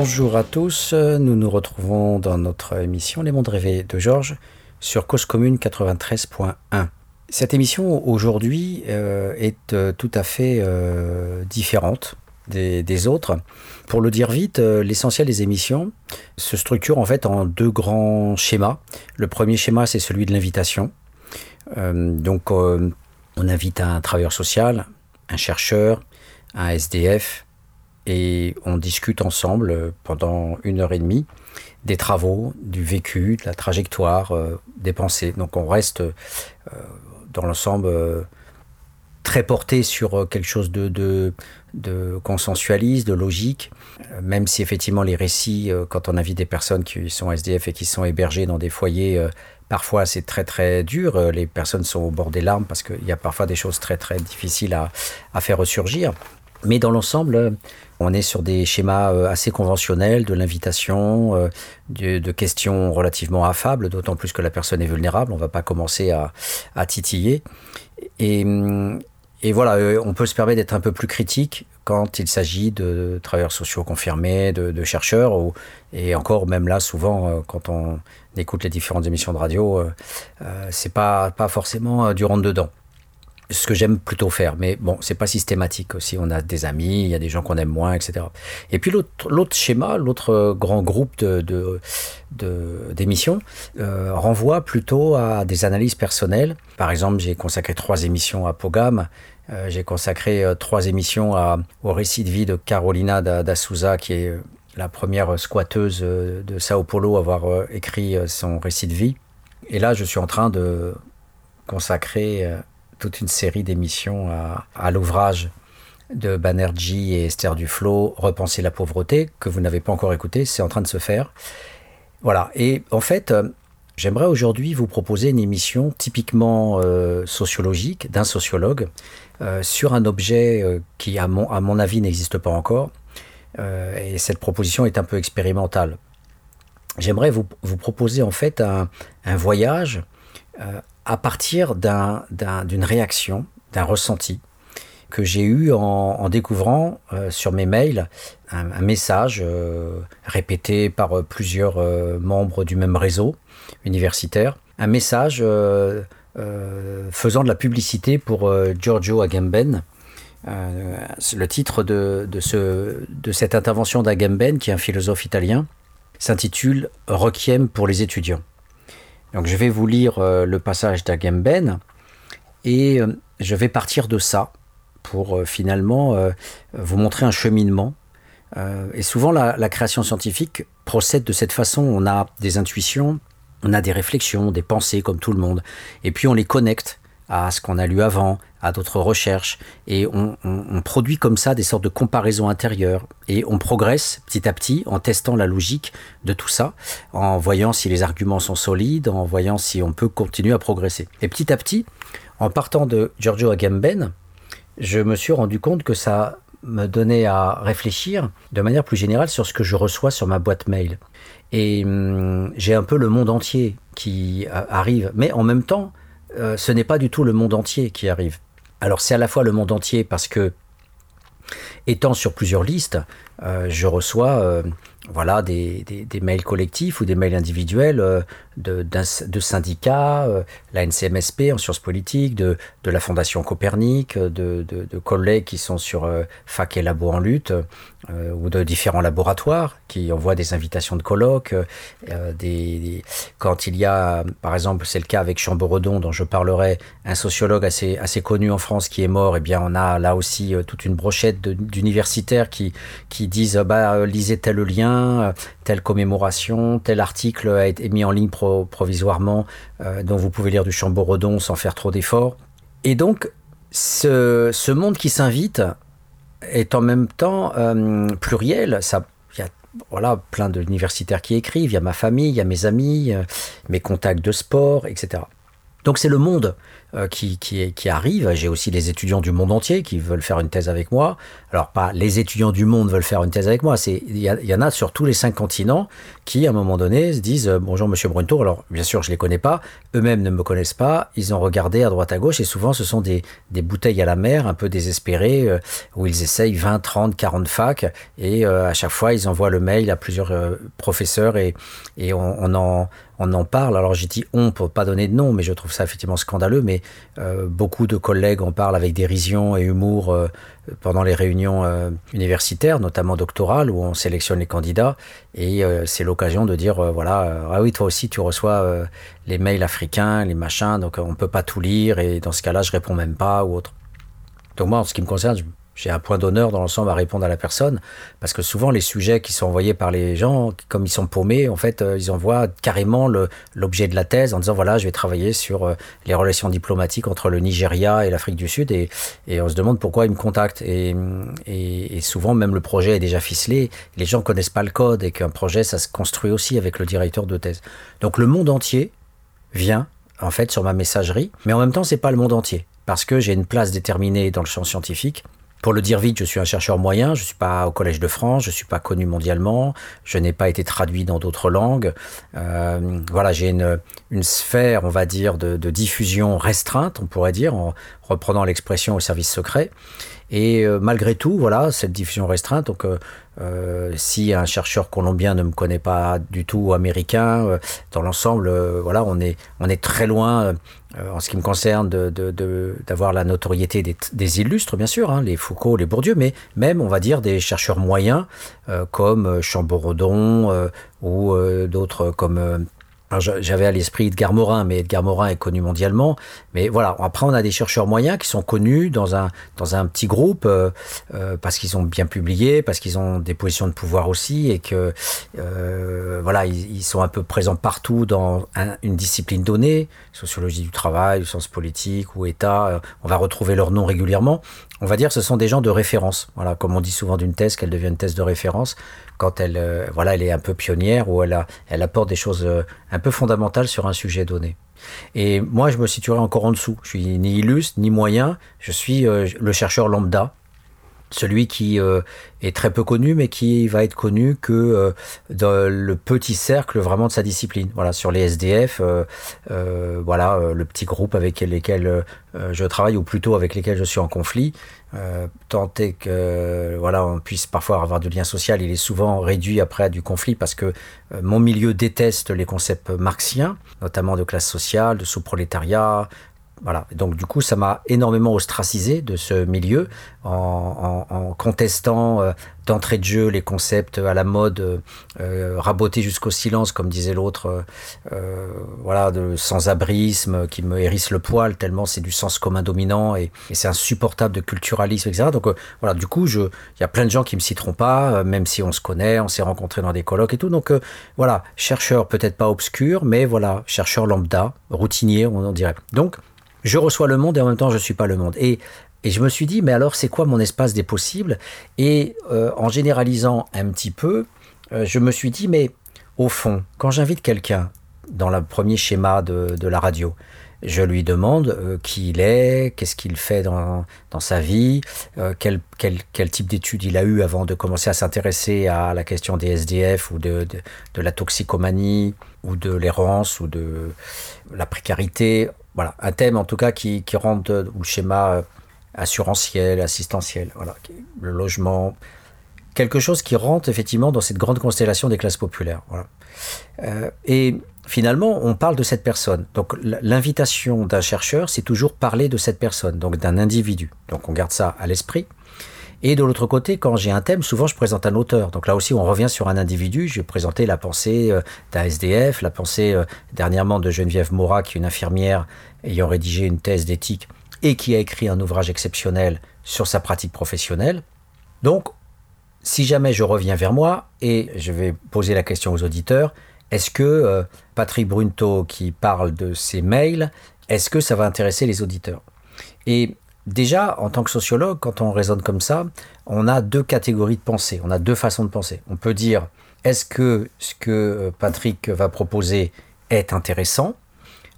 Bonjour à tous, nous nous retrouvons dans notre émission Les Mondes Rêvés de Georges sur Cause Commune 93.1. Cette émission aujourd'hui euh, est euh, tout à fait euh, différente des, autres. Pour le dire vite, l'essentiel des émissions se structure en fait en deux grands schémas. Le premier schéma, c'est celui de l'invitation. donc, on invite un travailleur social, un chercheur, un SDF, et on discute ensemble pendant une heure et demie des travaux, du vécu, de la trajectoire, des pensées. Donc on reste dans l'ensemble euh, très porté sur euh, quelque chose de, de, consensualiste, de logique, euh, même si effectivement les récits, quand on invite des personnes qui sont SDF et qui sont hébergées dans des foyers, parfois c'est très très dur, les personnes sont au bord des larmes parce qu'il y a parfois des choses très très difficiles à, à faire ressurgir. Mais dans l'ensemble, on est sur des schémas euh, assez conventionnels de l'invitation, euh, de, questions relativement affables, d'autant plus que la personne est vulnérable. On ne va pas commencer à, titiller. Et, et, voilà, euh, on peut se permettre d'être un peu plus critique quand il s'agit de travailleurs sociaux confirmés, de, chercheurs, et encore même là, souvent, quand on écoute les différentes émissions de radio, c'est pas, pas forcément du rentre-dedans ce que j'aime plutôt faire. Mais bon, c'est pas systématique aussi. On a des amis, il y a des gens qu'on aime moins, etc. Et puis l'autre schéma, l'autre grand groupe de, d'émissions euh, renvoie plutôt à des analyses personnelles. Par exemple, j'ai consacré trois émissions à Pogam. Euh, j'ai consacré euh, trois émissions à, au récit de vie de Carolina da Souza, qui est la première squatteuse de Sao Paulo à avoir écrit son récit de vie. Et là, je suis en train de consacrer toute une série d'émissions à, l'ouvrage de Banerjee et Esther Duflo, Repenser la pauvreté, que vous n'avez pas encore écouté, c'est en train de se faire. Voilà, et en fait, euh, j'aimerais aujourd'hui vous proposer une émission typiquement euh, sociologique d'un sociologue euh, sur un objet qui, à mon, avis, n'existe pas encore. et cette proposition est un peu expérimentale. J'aimerais vous, vous, proposer en fait un voyage à partir d'une réaction, d'un ressenti que j'ai eu en, découvrant euh, sur mes mails un, message euh, répété par euh, plusieurs membres du même réseau universitaire, un message faisant de la publicité pour Giorgio Agamben. le titre de, de cette intervention d'Agamben, qui est un philosophe italien, s'intitule Requiem pour les étudiants. Donc je vais vous lire euh, le passage d'Agamben et euh, je vais partir de ça pour euh, finalement vous montrer un cheminement. et souvent la, création scientifique procède de cette façon. On a des intuitions, on a des réflexions, des pensées comme tout le monde, et puis on les connecte à ce qu'on a lu avant, à d'autres recherches, et on, produit comme ça des sortes de comparaisons intérieures, et on progresse petit à petit en testant la logique de tout ça, en voyant si les arguments sont solides, en voyant si on peut continuer à progresser. Et petit à petit, en partant de Giorgio Agamben, je me suis rendu compte que ça me donnait à réfléchir de manière plus générale sur ce que je reçois sur ma boîte mail. Et hum, j'ai un peu le monde entier qui arrive, mais en même temps, euh, ce n'est pas du tout le monde entier qui arrive. Alors c'est à la fois le monde entier parce que, étant sur plusieurs listes, euh, je reçois euh, voilà, des, mails collectifs ou des mails individuels de, de, syndicats, la NCMSP en sciences politiques, de, de la Fondation Copernic, de, collègues qui sont sur Fac et Labo en lutte, ou de différents laboratoires qui envoient des invitations de colloques. Des, quand il y a, par exemple, c'est le cas avec Chamboredon, dont je parlerai, un sociologue assez, assez connu en France qui est mort, et eh bien on a là aussi toute une brochette d'universitaires qui, qui disent bah, lisez tel lien euh, telle commémoration, tel article a été mis en ligne provisoirement, euh, dont vous pouvez lire du Chamboredon sans faire trop d'efforts. Et donc, ce, monde qui s'invite est en même temps euh, pluriel. Il y a voilà, plein d'universitaires qui écrivent, il y a ma famille, il y a mes amis, mes contacts de sport, etc. Donc c'est le monde qui, qui, qui arrivent. J'ai aussi des étudiants du monde entier qui veulent faire une thèse avec moi. Alors, pas les étudiants du monde veulent faire une thèse avec moi, il y, en a sur tous les cinq continents qui, à un moment donné, se disent Bonjour, monsieur Brunto. Alors, bien sûr, je ne les connais pas. Eux-mêmes ne me connaissent pas. Ils ont regardé à droite, à gauche. Et souvent, ce sont des, des bouteilles à la mer, un peu désespérées, où ils essayent 20, 30, 40 facs. Et à chaque fois, ils envoient le mail à plusieurs professeurs et, et on, on en on en parle. Alors j'ai dit on pour pas donner de nom, mais je trouve ça effectivement scandaleux. Mais euh, beaucoup de collègues en parlent avec dérision et humour euh, pendant les réunions euh, universitaires, notamment doctorales, où on sélectionne les candidats. Et c'est l'occasion de dire voilà, ah oui, toi aussi tu reçois les mails africains, les machins, donc on peut pas tout lire. Et dans ce cas-là, je réponds même pas ou autre. Donc moi, en ce qui me concerne, je j'ai un point d'honneur dans l'ensemble à répondre à la personne, parce que souvent les sujets qui sont envoyés par les gens, comme ils sont paumés, en fait, euh, ils envoient carrément l'objet de la thèse en disant voilà, je vais travailler sur euh, les relations diplomatiques entre le Nigeria et l'Afrique du Sud, et, on se demande pourquoi ils me contactent. Et, et, souvent, même le projet est déjà ficelé, les gens connaissent pas le code, et qu'un projet, ça se construit aussi avec le directeur de thèse. Donc le monde entier vient en fait sur ma messagerie, mais en même temps, c'est pas le monde entier, parce que j'ai une place déterminée dans le champ scientifique pour le dire vite, je suis un chercheur moyen, je ne suis pas au Collège de France, je ne suis pas connu mondialement, je n'ai pas été traduit dans d'autres langues. Euh, voilà, j'ai une, sphère, on va dire, de, diffusion restreinte, on pourrait dire, en reprenant l'expression au service secret. Et euh, malgré tout, voilà, cette diffusion restreinte, donc euh, si un chercheur colombien ne me connaît pas du tout ou américain, dans l'ensemble, voilà, on est très loin, en ce qui me concerne, d'avoir la notoriété des, illustres, bien sûr, hein, les Foucault, les Bourdieu, mais même, on va dire, des chercheurs moyens, comme Chamborodon ou d'autres comme j'avais à l'esprit Edgar Morin, mais Edgar Morin est connu mondialement. Mais voilà, après on a des chercheurs moyens qui sont connus dans un, dans un petit groupe euh, euh, parce qu'ils ont bien publié, parce qu'ils ont des positions de pouvoir aussi et que euh, voilà, ils, sont un peu présents partout dans un, une discipline donnée, sociologie du travail, sciences politiques ou État. on va retrouver leur nom régulièrement. On va dire ce sont des gens de référence. Voilà, comme on dit souvent d'une thèse qu'elle devient une thèse de référence quand elle, euh, voilà, elle est un peu pionnière ou elle, a, elle apporte des choses euh, un peu fondamentales sur un sujet donné. Et moi, je me situerai encore en dessous. Je suis ni illustre, ni moyen. Je suis euh, le chercheur lambda, celui qui euh, est très peu connu, mais qui va être connu que euh, dans le petit cercle vraiment de sa discipline. Voilà, sur les SDF, euh, voilà, le petit groupe avec lesquels je travaille, ou plutôt avec lesquels je suis en conflit. tant est que voilà, on puisse parfois avoir du lien social, il est souvent réduit après à du conflit parce que mon milieu déteste les concepts marxiens, notamment de classe sociale, de sous-prolétariat, voilà. Donc du coup, ça m'a énormément ostracisé de ce milieu en, en, en contestant euh, d'entrée de jeu les concepts à la mode, euh, rabotés jusqu'au silence, comme disait l'autre, euh, voilà, de sans-abrisme qui me hérisse le poil tellement c'est du sens commun dominant et, c'est insupportable de culturalisme, etc. Donc euh, voilà, du coup, il y a plein de gens qui me citeront pas, euh, même si on se connaît, on s'est rencontrés dans des colloques et tout. Donc euh, voilà, chercheur peut-être pas obscur, mais voilà, chercheur lambda, routinier, on dirait. Donc je reçois le monde et en même temps je suis pas le monde. Et, je me suis dit, mais alors c'est quoi mon espace des possibles? Et euh, en généralisant un petit peu, euh, je me suis dit, mais au fond, quand j'invite quelqu'un dans le premier schéma de, la radio, je lui demande euh, qui il est, qu'est-ce qu'il fait dans, dans, sa vie, quel, quel, quel, type d'études il a eu avant de commencer à s'intéresser à la question des SDF ou de, de la toxicomanie ou de l'errance ou de la précarité voilà, un thème en tout cas qui, rentre ou le schéma assurantiel, assistentiel, voilà, le logement, quelque chose qui rentre effectivement dans cette grande constellation des classes populaires. Euh, et finalement, on parle de cette personne. Donc l'invitation d'un chercheur, c'est toujours parler de cette personne, donc d'un individu. Donc on garde ça à l'esprit. Et de l'autre côté, quand j'ai un thème, souvent je présente un auteur. Donc là aussi, on revient sur un individu. Je vais présenter la pensée euh, d'un SDF, la pensée euh, dernièrement de Geneviève Morat, qui est une infirmière ayant rédigé une thèse d'éthique et qui a écrit un ouvrage exceptionnel sur sa pratique professionnelle. Donc, si jamais je reviens vers moi et je vais poser la question aux auditeurs, est-ce que euh, Patrick Brunto qui parle de ses mails, est-ce que ça va intéresser les auditeurs? Déjà, en tant que sociologue, quand on raisonne comme ça, on a deux catégories de pensée, on a deux façons de penser. On peut dire, est-ce que ce que Patrick va proposer est intéressant?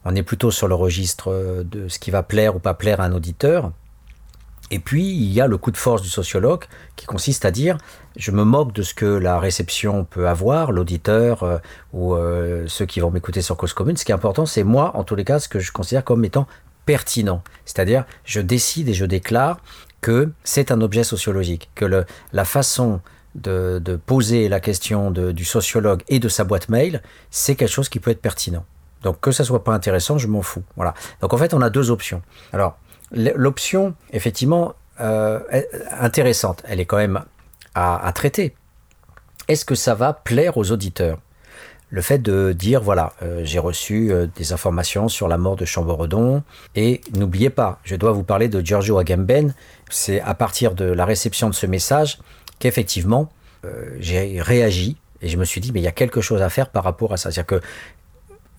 On est plutôt sur le registre de ce qui va plaire ou pas plaire à un auditeur. Et puis, il y a le coup de force du sociologue qui consiste à dire je me moque de ce que la réception peut avoir, l'auditeur euh, ou euh, ceux qui vont m'écouter sur Cause Commune. Ce qui est important, c'est moi, en tous les cas, ce que je considère comme étant pertinent. C'est-à-dire, je décide et je déclare que c'est un objet sociologique, que la façon de, poser la question du sociologue et de sa boîte mail, c'est quelque chose qui peut être pertinent. Donc que ça soit pas intéressant, je m'en fous. Voilà. Donc en fait, on a deux options. Alors l'option, effectivement, euh, intéressante, elle est quand même à, traiter. Est-ce que ça va plaire aux auditeurs? Le fait de dire voilà, euh, j'ai reçu euh, des informations sur la mort de Chamboredon et n'oubliez pas, je dois vous parler de Giorgio Agamben. C'est à partir de la réception de ce message qu'effectivement j'ai réagi et je me suis dit mais il y a quelque chose à faire par rapport à ça. C'est-à-dire que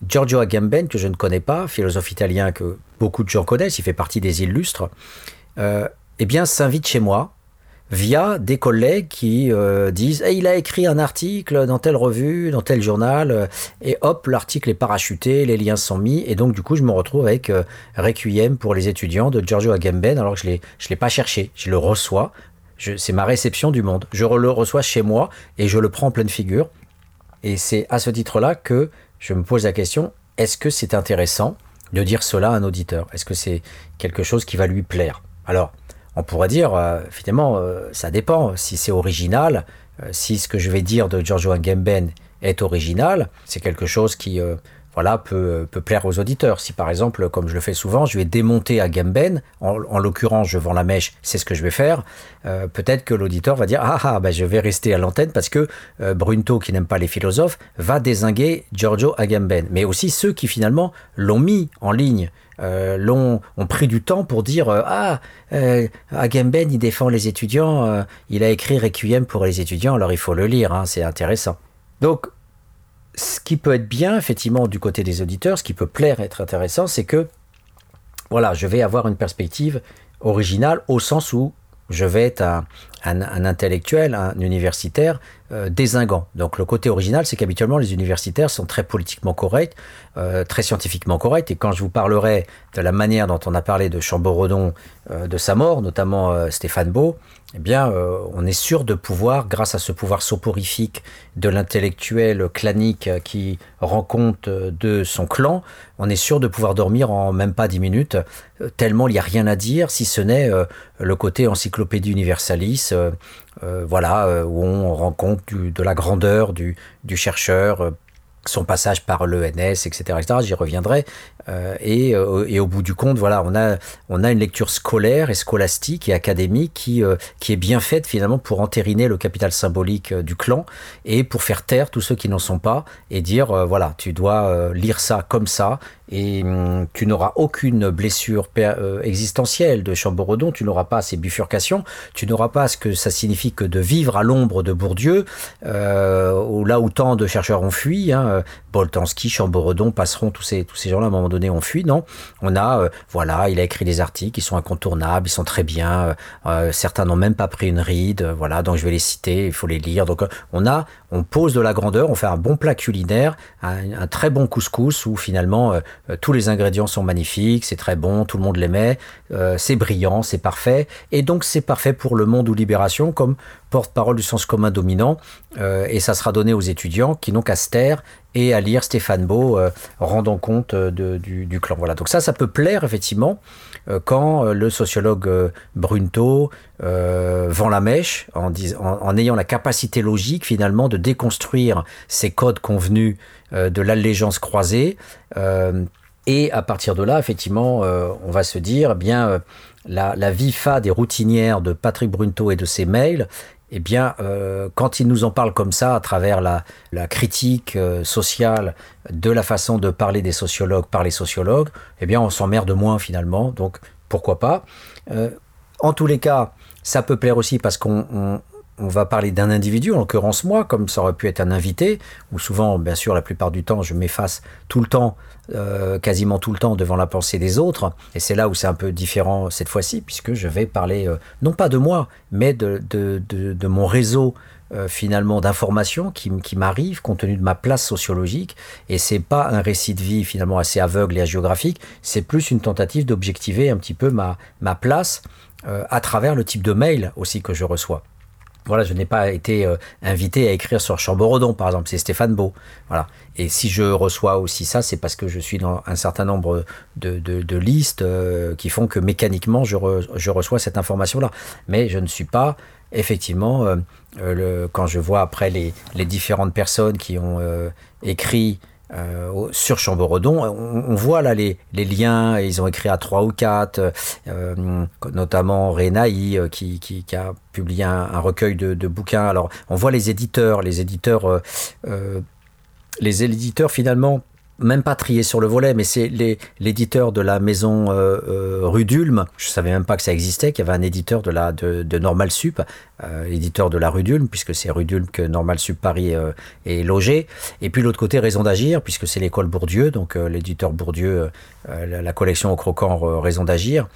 Giorgio Agamben, que je ne connais pas, philosophe italien que beaucoup de gens connaissent, il fait partie des illustres, euh, eh bien, s'invite chez moi via des collègues qui euh, disent il a écrit un article dans telle revue, dans tel journal, euh, et hop, l'article est parachuté, les liens sont mis, et donc du coup, je me retrouve avec Requiem pour les étudiants de Giorgio Agamben, alors que je ne l'ai pas cherché, je le reçois, c'est ma réception du monde, je le reçois chez moi, et je le prends en pleine figure, et c'est à ce titre-là que je me pose la question, est-ce que c'est intéressant de dire cela à un auditeur? Est-ce que c'est quelque chose qui va lui plaire? Alors, on pourrait dire, euh, finalement, euh, ça dépend. Si c'est original, euh, si ce que je vais dire de Giorgio Agamben est original, c'est quelque chose qui voilà, peut, peut, plaire aux auditeurs. Si par exemple, comme je le fais souvent, je vais démonter Agamben, en, en l'occurrence je vends la mèche, c'est ce que je vais faire, peut-être que l'auditeur va dire ah ah bah, je vais rester à l'antenne parce que euh, Brunto qui n'aime pas les philosophes va désinguer Giorgio Agamben. Mais aussi ceux qui finalement l'ont mis en ligne. Euh, ont pris du temps pour dire ah Agamben il défend les étudiants il a écrit Requiem pour les étudiants alors il faut le lire hein, c'est intéressant donc ce qui peut être bien, effectivement, du côté des auditeurs, ce qui peut plaire, être intéressant, c'est que, voilà, je vais avoir une perspective originale au sens où je vais être un, intellectuel, un universitaire euh, désinguant. Donc le côté original, c'est qu'habituellement les universitaires sont très politiquement corrects, euh, très scientifiquement corrects. Et quand je vous parlerai de la manière dont on a parlé de Chamboredon, euh, de sa mort, notamment Stéphane Beau, eh bien, on est sûr de pouvoir, grâce à ce pouvoir soporifique de l'intellectuel clanique qui rend compte de son clan, on est sûr de pouvoir dormir en même pas dix minutes, tellement il n'y a rien à dire, si ce n'est le côté encyclopédie universaliste euh, euh, voilà, euh, où on rend compte de la grandeur du, du chercheur, son passage par l'ENS, etc., etc. J'y reviendrai. Euh, et, euh, et, au bout du compte, voilà, on a, on a une lecture scolaire et scolastique et académique qui, euh, qui est bien faite finalement pour entériner le capital symbolique du clan et pour faire taire tous ceux qui n'en sont pas et dire voilà, tu dois lire ça comme ça et hum, tu n'auras aucune blessure existentielle de Chamboredon, tu n'auras pas ces bifurcations, tu n'auras pas ce que ça signifie que de vivre à l'ombre de Bourdieu, là où tant de chercheurs ont fui, hein, Boltanski, Chamboredon passeront tous ces, tous ces gens-là à un moment donné ont fui, non? On a, euh, voilà, il a écrit des articles, ils sont incontournables, ils sont très bien, euh, euh, certains n'ont même pas pris une ride, voilà, donc je vais les citer, il faut les lire. Donc on a, on pose de la grandeur, on fait un bon plat culinaire, un, très bon couscous où finalement tous les ingrédients sont magnifiques, c'est très bon, tout le monde l'aimait, c'est brillant, c'est parfait, et donc c'est parfait pour le monde ou libération comme porte-parole du sens commun dominant, et ça sera donné aux étudiants qui n'ont qu'à se taire et à lire Stéphane Beau euh, rendant compte euh, du, clan. Voilà. Donc ça, ça peut plaire effectivement euh, quand le sociologue Brunto vend la mèche en, en, ayant la capacité logique finalement de déconstruire ces codes convenus de l'allégeance croisée. et à partir de là, effectivement, on va se dire, eh bien, la, la vie fade et de Patrick Brunto et de ses mails eh bien, euh, quand il nous en parle comme ça, à travers la, critique euh, sociale de la façon de parler des sociologues par les sociologues, eh bien, on s'emmerde moins finalement. Donc, pourquoi pas? Euh, En tous les cas, ça peut plaire aussi parce qu'on on va parler d'un individu, en l'occurrence moi, comme ça aurait pu être un invité, où souvent, bien sûr, la plupart du temps, je m'efface tout le temps, euh, quasiment tout le temps, devant la pensée des autres. Et c'est là où c'est un peu différent cette fois-ci, puisque je vais parler, euh, non pas de moi, mais de, mon réseau euh, finalement d'informations qui, m'arrivent compte tenu de ma place sociologique. Et c'est pas un récit de vie finalement assez aveugle et géographique, c'est plus une tentative d'objectiver un petit peu ma, ma place à travers le type de mail aussi que je reçois. Voilà, je n'ai pas été euh, invité à écrire sur Chamborodon, par exemple, c'est Stéphane Beau. Voilà. Et si je reçois aussi ça, c'est parce que je suis dans un certain nombre de, listes euh, qui font que mécaniquement, je, reçois cette information-là. Mais je ne suis pas, effectivement, euh, le, quand je vois après les, les différentes personnes qui ont écrit euh, sur Chamboredon. On, voit là les, liens, ils ont écrit à trois ou quatre, euh, notamment Renaï euh, qui, qui, a publié un, recueil de, de, bouquins. Alors on voit les éditeurs, les éditeurs, les éditeurs finalement même pas trié sur le volet, mais c'est l'éditeur de la maison euh, euh, rue d'Ulm. Je savais même pas que ça existait, qu'il y avait un éditeur de, la, de, de Sup, euh, éditeur de la rue d'Ulm, puisque c'est rue d'Ulm que Normal Sup Paris est logé. Et puis l'autre côté, Raison d'agir, puisque c'est l'école Bourdieu, donc l'éditeur Bourdieu, la, la, collection au croquant Raison d'agir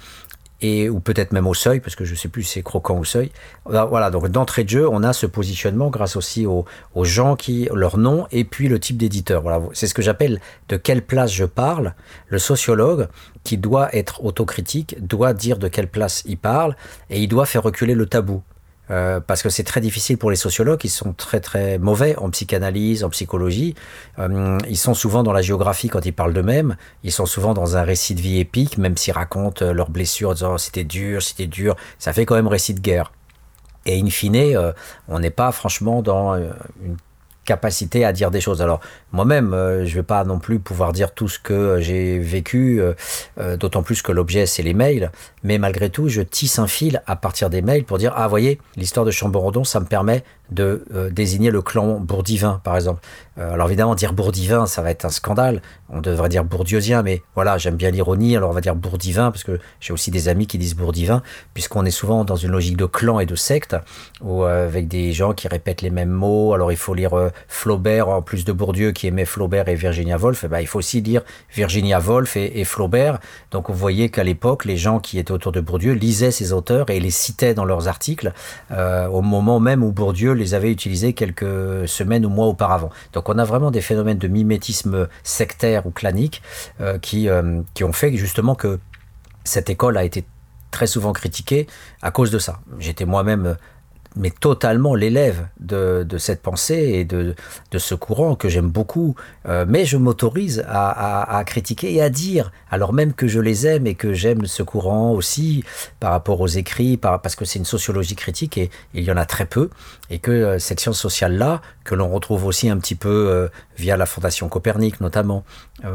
et ou peut-être même au seuil, parce que je ne sais plus si c'est croquant ou seuil. Voilà, donc d'entrée de jeu, on a ce positionnement grâce aussi aux, gens qui, leur nom et puis le type d'éditeur. Voilà, c'est ce que j'appelle de quelle place je parle. Le sociologue, qui doit être autocritique, doit dire de quelle place il parle et il doit faire reculer le tabou. Euh, parce que c'est très difficile pour les sociologues, ils sont très très mauvais en psychanalyse, en psychologie. Euh, ils sont souvent dans la géographie quand ils parlent d'eux-mêmes. Ils sont souvent dans un récit de vie épique, même s'ils racontent euh, leurs blessures, en disant oh, c'était dur, c'était dur. Ça fait quand même récit de guerre. Et in fine, on n'est pas franchement dans une capacité à dire des choses. Alors moi-même, euh, je vais pas non plus pouvoir dire tout ce que j'ai vécu, euh, euh, d'autant plus que l'objet c'est les mails. Mais malgré tout, je tisse un fil à partir des mails pour dire ah voyez l'histoire de Chamborodon, ça me permet de désigner le clan bourdivin par exemple. alors évidemment dire bourdivin, ça va être un scandale. On devrait dire bourdieusien, mais voilà j'aime bien l'ironie, alors on va dire bourdivin parce que j'ai aussi des amis qui disent bourdivin puisqu'on est souvent dans une logique de clan et de secte ou avec des gens qui répètent les mêmes mots. Alors il faut lire Flaubert en plus de Bourdieu qui aimait Flaubert et Virginia Woolf, eh ben, il faut aussi lire Virginia Woolf et, Flaubert. Donc vous voyez qu'à l'époque, les gens qui étaient autour de Bourdieu lisaient ces auteurs et les citaient dans leurs articles euh, au moment même où Bourdieu les avait utilisés quelques semaines ou mois auparavant. Donc on a vraiment des phénomènes de mimétisme sectaire ou clanique euh, euh, qui ont fait justement que cette école a été très souvent critiquée à cause de ça. J'étais moi-même mais totalement l'élève de, cette pensée et de, ce courant que j'aime beaucoup. Euh, mais je m'autorise à, critiquer et à dire, alors même que je les aime et que j'aime ce courant aussi par rapport aux écrits, par, parce que c'est une sociologie critique et, il y en a très peu, et que euh, cette science sociale-là, que l'on retrouve aussi un petit peu euh, via la Fondation Copernic notamment,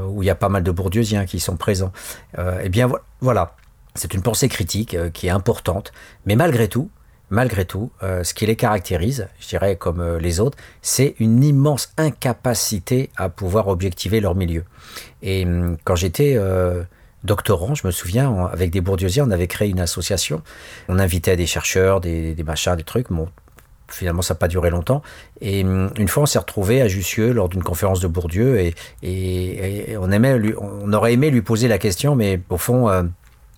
où il y a pas mal de bourdieusiens qui sont présents, eh bien voilà. C'est une pensée critique qui est importante, mais malgré tout, malgré tout, euh, ce qui les caractérise, je dirais comme euh, les autres, c'est une immense incapacité à pouvoir objectiver leur milieu. Et hum, quand j'étais euh, doctorant, je me souviens, avec des bourdieusiens, on avait créé une association. On invitait des chercheurs, des, machins, des trucs. Bon, finalement, ça n'a pas duré longtemps. Et hum, une fois, on s'est retrouvé à Jussieu lors d'une conférence de Bourdieu et, on aurait aimé lui poser la question, mais au fond,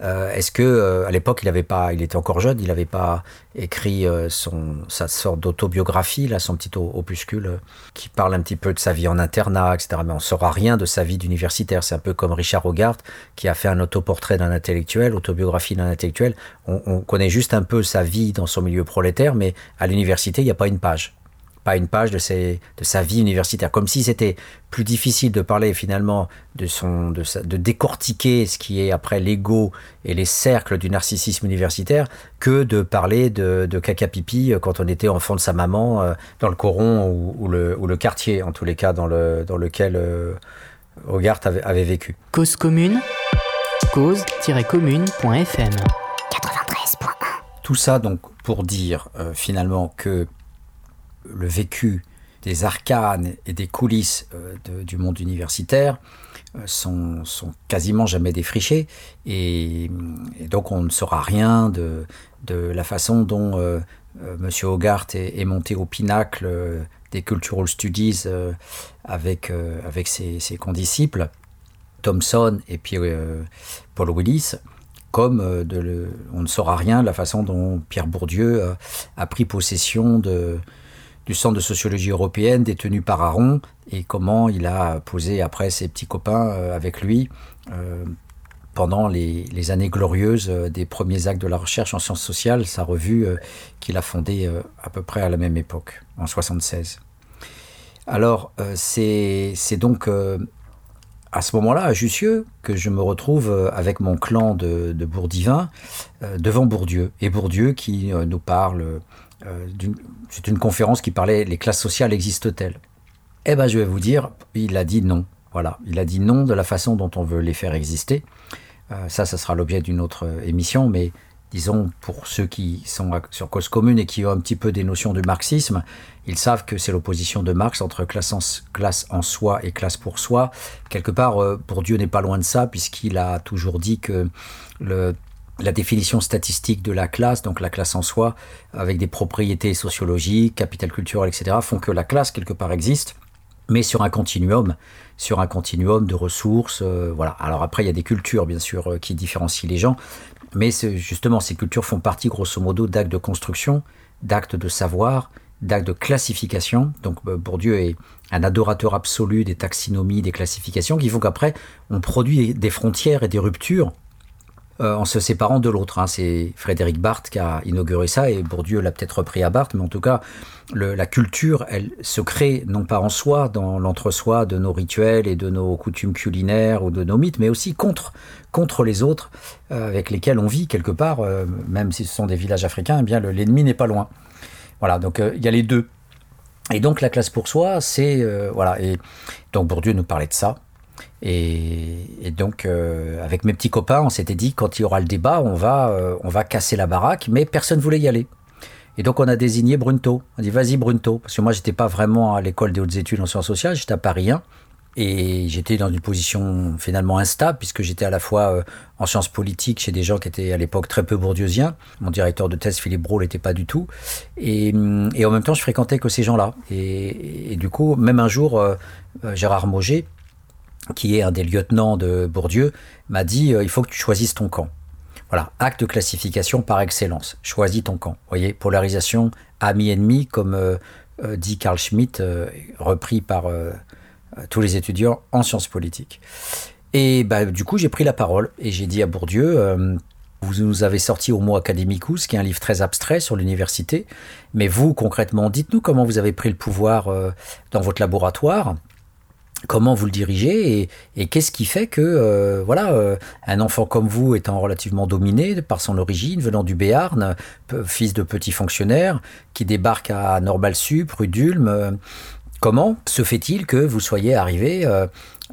euh, est-ce que euh, à l'époque il avait pas, il était encore jeune, il n'avait pas écrit euh, son sa sorte d'autobiographie là, son petit opuscule qui parle un petit peu de sa vie en internat, etc. Mais on saura rien de sa vie d'universitaire. C'est un peu comme Richard Hogarth qui a fait un autoportrait d'un intellectuel, autobiographie d'un intellectuel. On connaît juste un peu sa vie dans son milieu prolétaire, mais à l'université il n'y a pas une page pas une page de, ses, de sa vie universitaire. Comme si c'était plus difficile de parler finalement de son, de, de décortiquer ce qui est après l'ego et les cercles du narcissisme universitaire que de parler de, de caca pipi quand on était enfant de sa maman euh, dans le coron ou, le, ou, le, quartier, en tous les cas dans, le, dans lequel euh, Hogarth avait, avait vécu. Cause commune, cause-commune.fm 93.1 Tout ça donc pour dire euh, finalement que le vécu des arcanes et des coulisses euh, du monde universitaire euh, sont, quasiment jamais défrichés et, donc on ne saura rien de, de la façon dont euh, Monsieur Hogarth est, monté au pinacle des Cultural Studies avec, avec ses, condisciples, Thomson et Paul Willis comme on ne saura rien de la façon dont Pierre Bourdieu a pris possession de, du Centre de sociologie européenne détenu par Aron et comment il a posé après ses petits copains euh, avec lui euh, pendant les, années glorieuses euh, des premiers actes de la recherche en sciences sociales, sa revue qu'il a fondée à peu près à la même époque, en 76. Alors, c'est donc à ce moment-là, à Jussieu, que je me retrouve avec mon clan de, de devant Bourdieu. Et Bourdieu qui nous parle c'est une conférence qui parlait les classes sociales existent-elles? Eh bien, je vais vous dire, il a dit non. Voilà, il a dit non de la façon dont on veut les faire exister. Euh, ça, ça sera l'objet d'une autre euh, émission, mais disons, pour ceux qui sont sur cause commune et qui ont un petit peu des notions du marxisme, ils savent que c'est l'opposition de Marx entre classe en, classe en, soi et classe pour soi. Quelque part, pour Dieu n'est pas loin de ça, puisqu'il a toujours dit que le la définition statistique de la classe, donc la classe en soi, avec des propriétés sociologiques, capital culturel, etc., font que la classe, quelque part, existe, mais sur un continuum, sur un continuum de ressources. Euh, voilà. Alors après, il y a des cultures, bien sûr, euh, qui différencient les gens, mais justement, ces cultures font partie, grosso modo, d'actes de construction, d'actes de savoir, d'actes de classification. Donc euh, Bourdieu est un adorateur absolu des taxinomies, des classifications, qui font qu'après, on produit des frontières et des ruptures euh, en se séparant de l'autre. Hein. C'est Frédéric Barthes qui a inauguré ça et Bourdieu l'a peut-être repris à Barthes, mais en tout cas, la culture, elle se crée non pas en soi, dans l'entre-soi de nos rituels et de nos coutumes culinaires ou de nos mythes, mais aussi contre, contre les autres euh, avec lesquels on vit quelque part, euh, même si ce sont des villages africains, eh bien l'ennemi n'est pas loin. Voilà, donc il y a les deux. Et donc la classe pour soi, c'est voilà. Et donc Bourdieu nous parlait de ça. Et, donc, euh, avec mes petits copains, on s'était dit, quand il y aura le débat, on va, euh, on va casser la baraque, mais personne ne voulait y aller. Et donc, on a désigné Brunto. On dit, vas-y, Brunto. Parce que moi, j'étais pas vraiment à l'école des hautes études en sciences sociales, j'étais à Paris 1. Et j'étais dans une position finalement instable, puisque j'étais à la fois euh, en sciences politiques chez des gens qui étaient à l'époque très peu bourdieusiens. Mon directeur de thèse, Philippe Brault, n'était pas du tout. Et, en même temps, je fréquentais que ces gens-là. Et, du coup, même un jour, Gérard Moget, qui est un des lieutenants de Bourdieu, m'a dit euh, il faut que tu choisisses ton camp. Voilà, acte de classification par excellence. Choisis ton camp. Vous voyez, polarisation ami-ennemi, comme euh, euh, dit Carl Schmitt, repris par tous les étudiants en sciences politiques. Et bah, du coup, j'ai pris la parole et j'ai dit à Bourdieu vous nous avez sorti au mot Academicus, qui est un livre très abstrait sur l'université. Mais vous, concrètement, dites-nous comment vous avez pris le pouvoir dans votre laboratoire comment vous le dirigez et, qu'est-ce qui fait que euh, voilà euh, un enfant comme vous étant relativement dominé par son origine venant du Béarn fils de petit fonctionnaire qui débarque à Normal Sup rue d'Ulm euh, comment se fait-il que vous soyez arrivé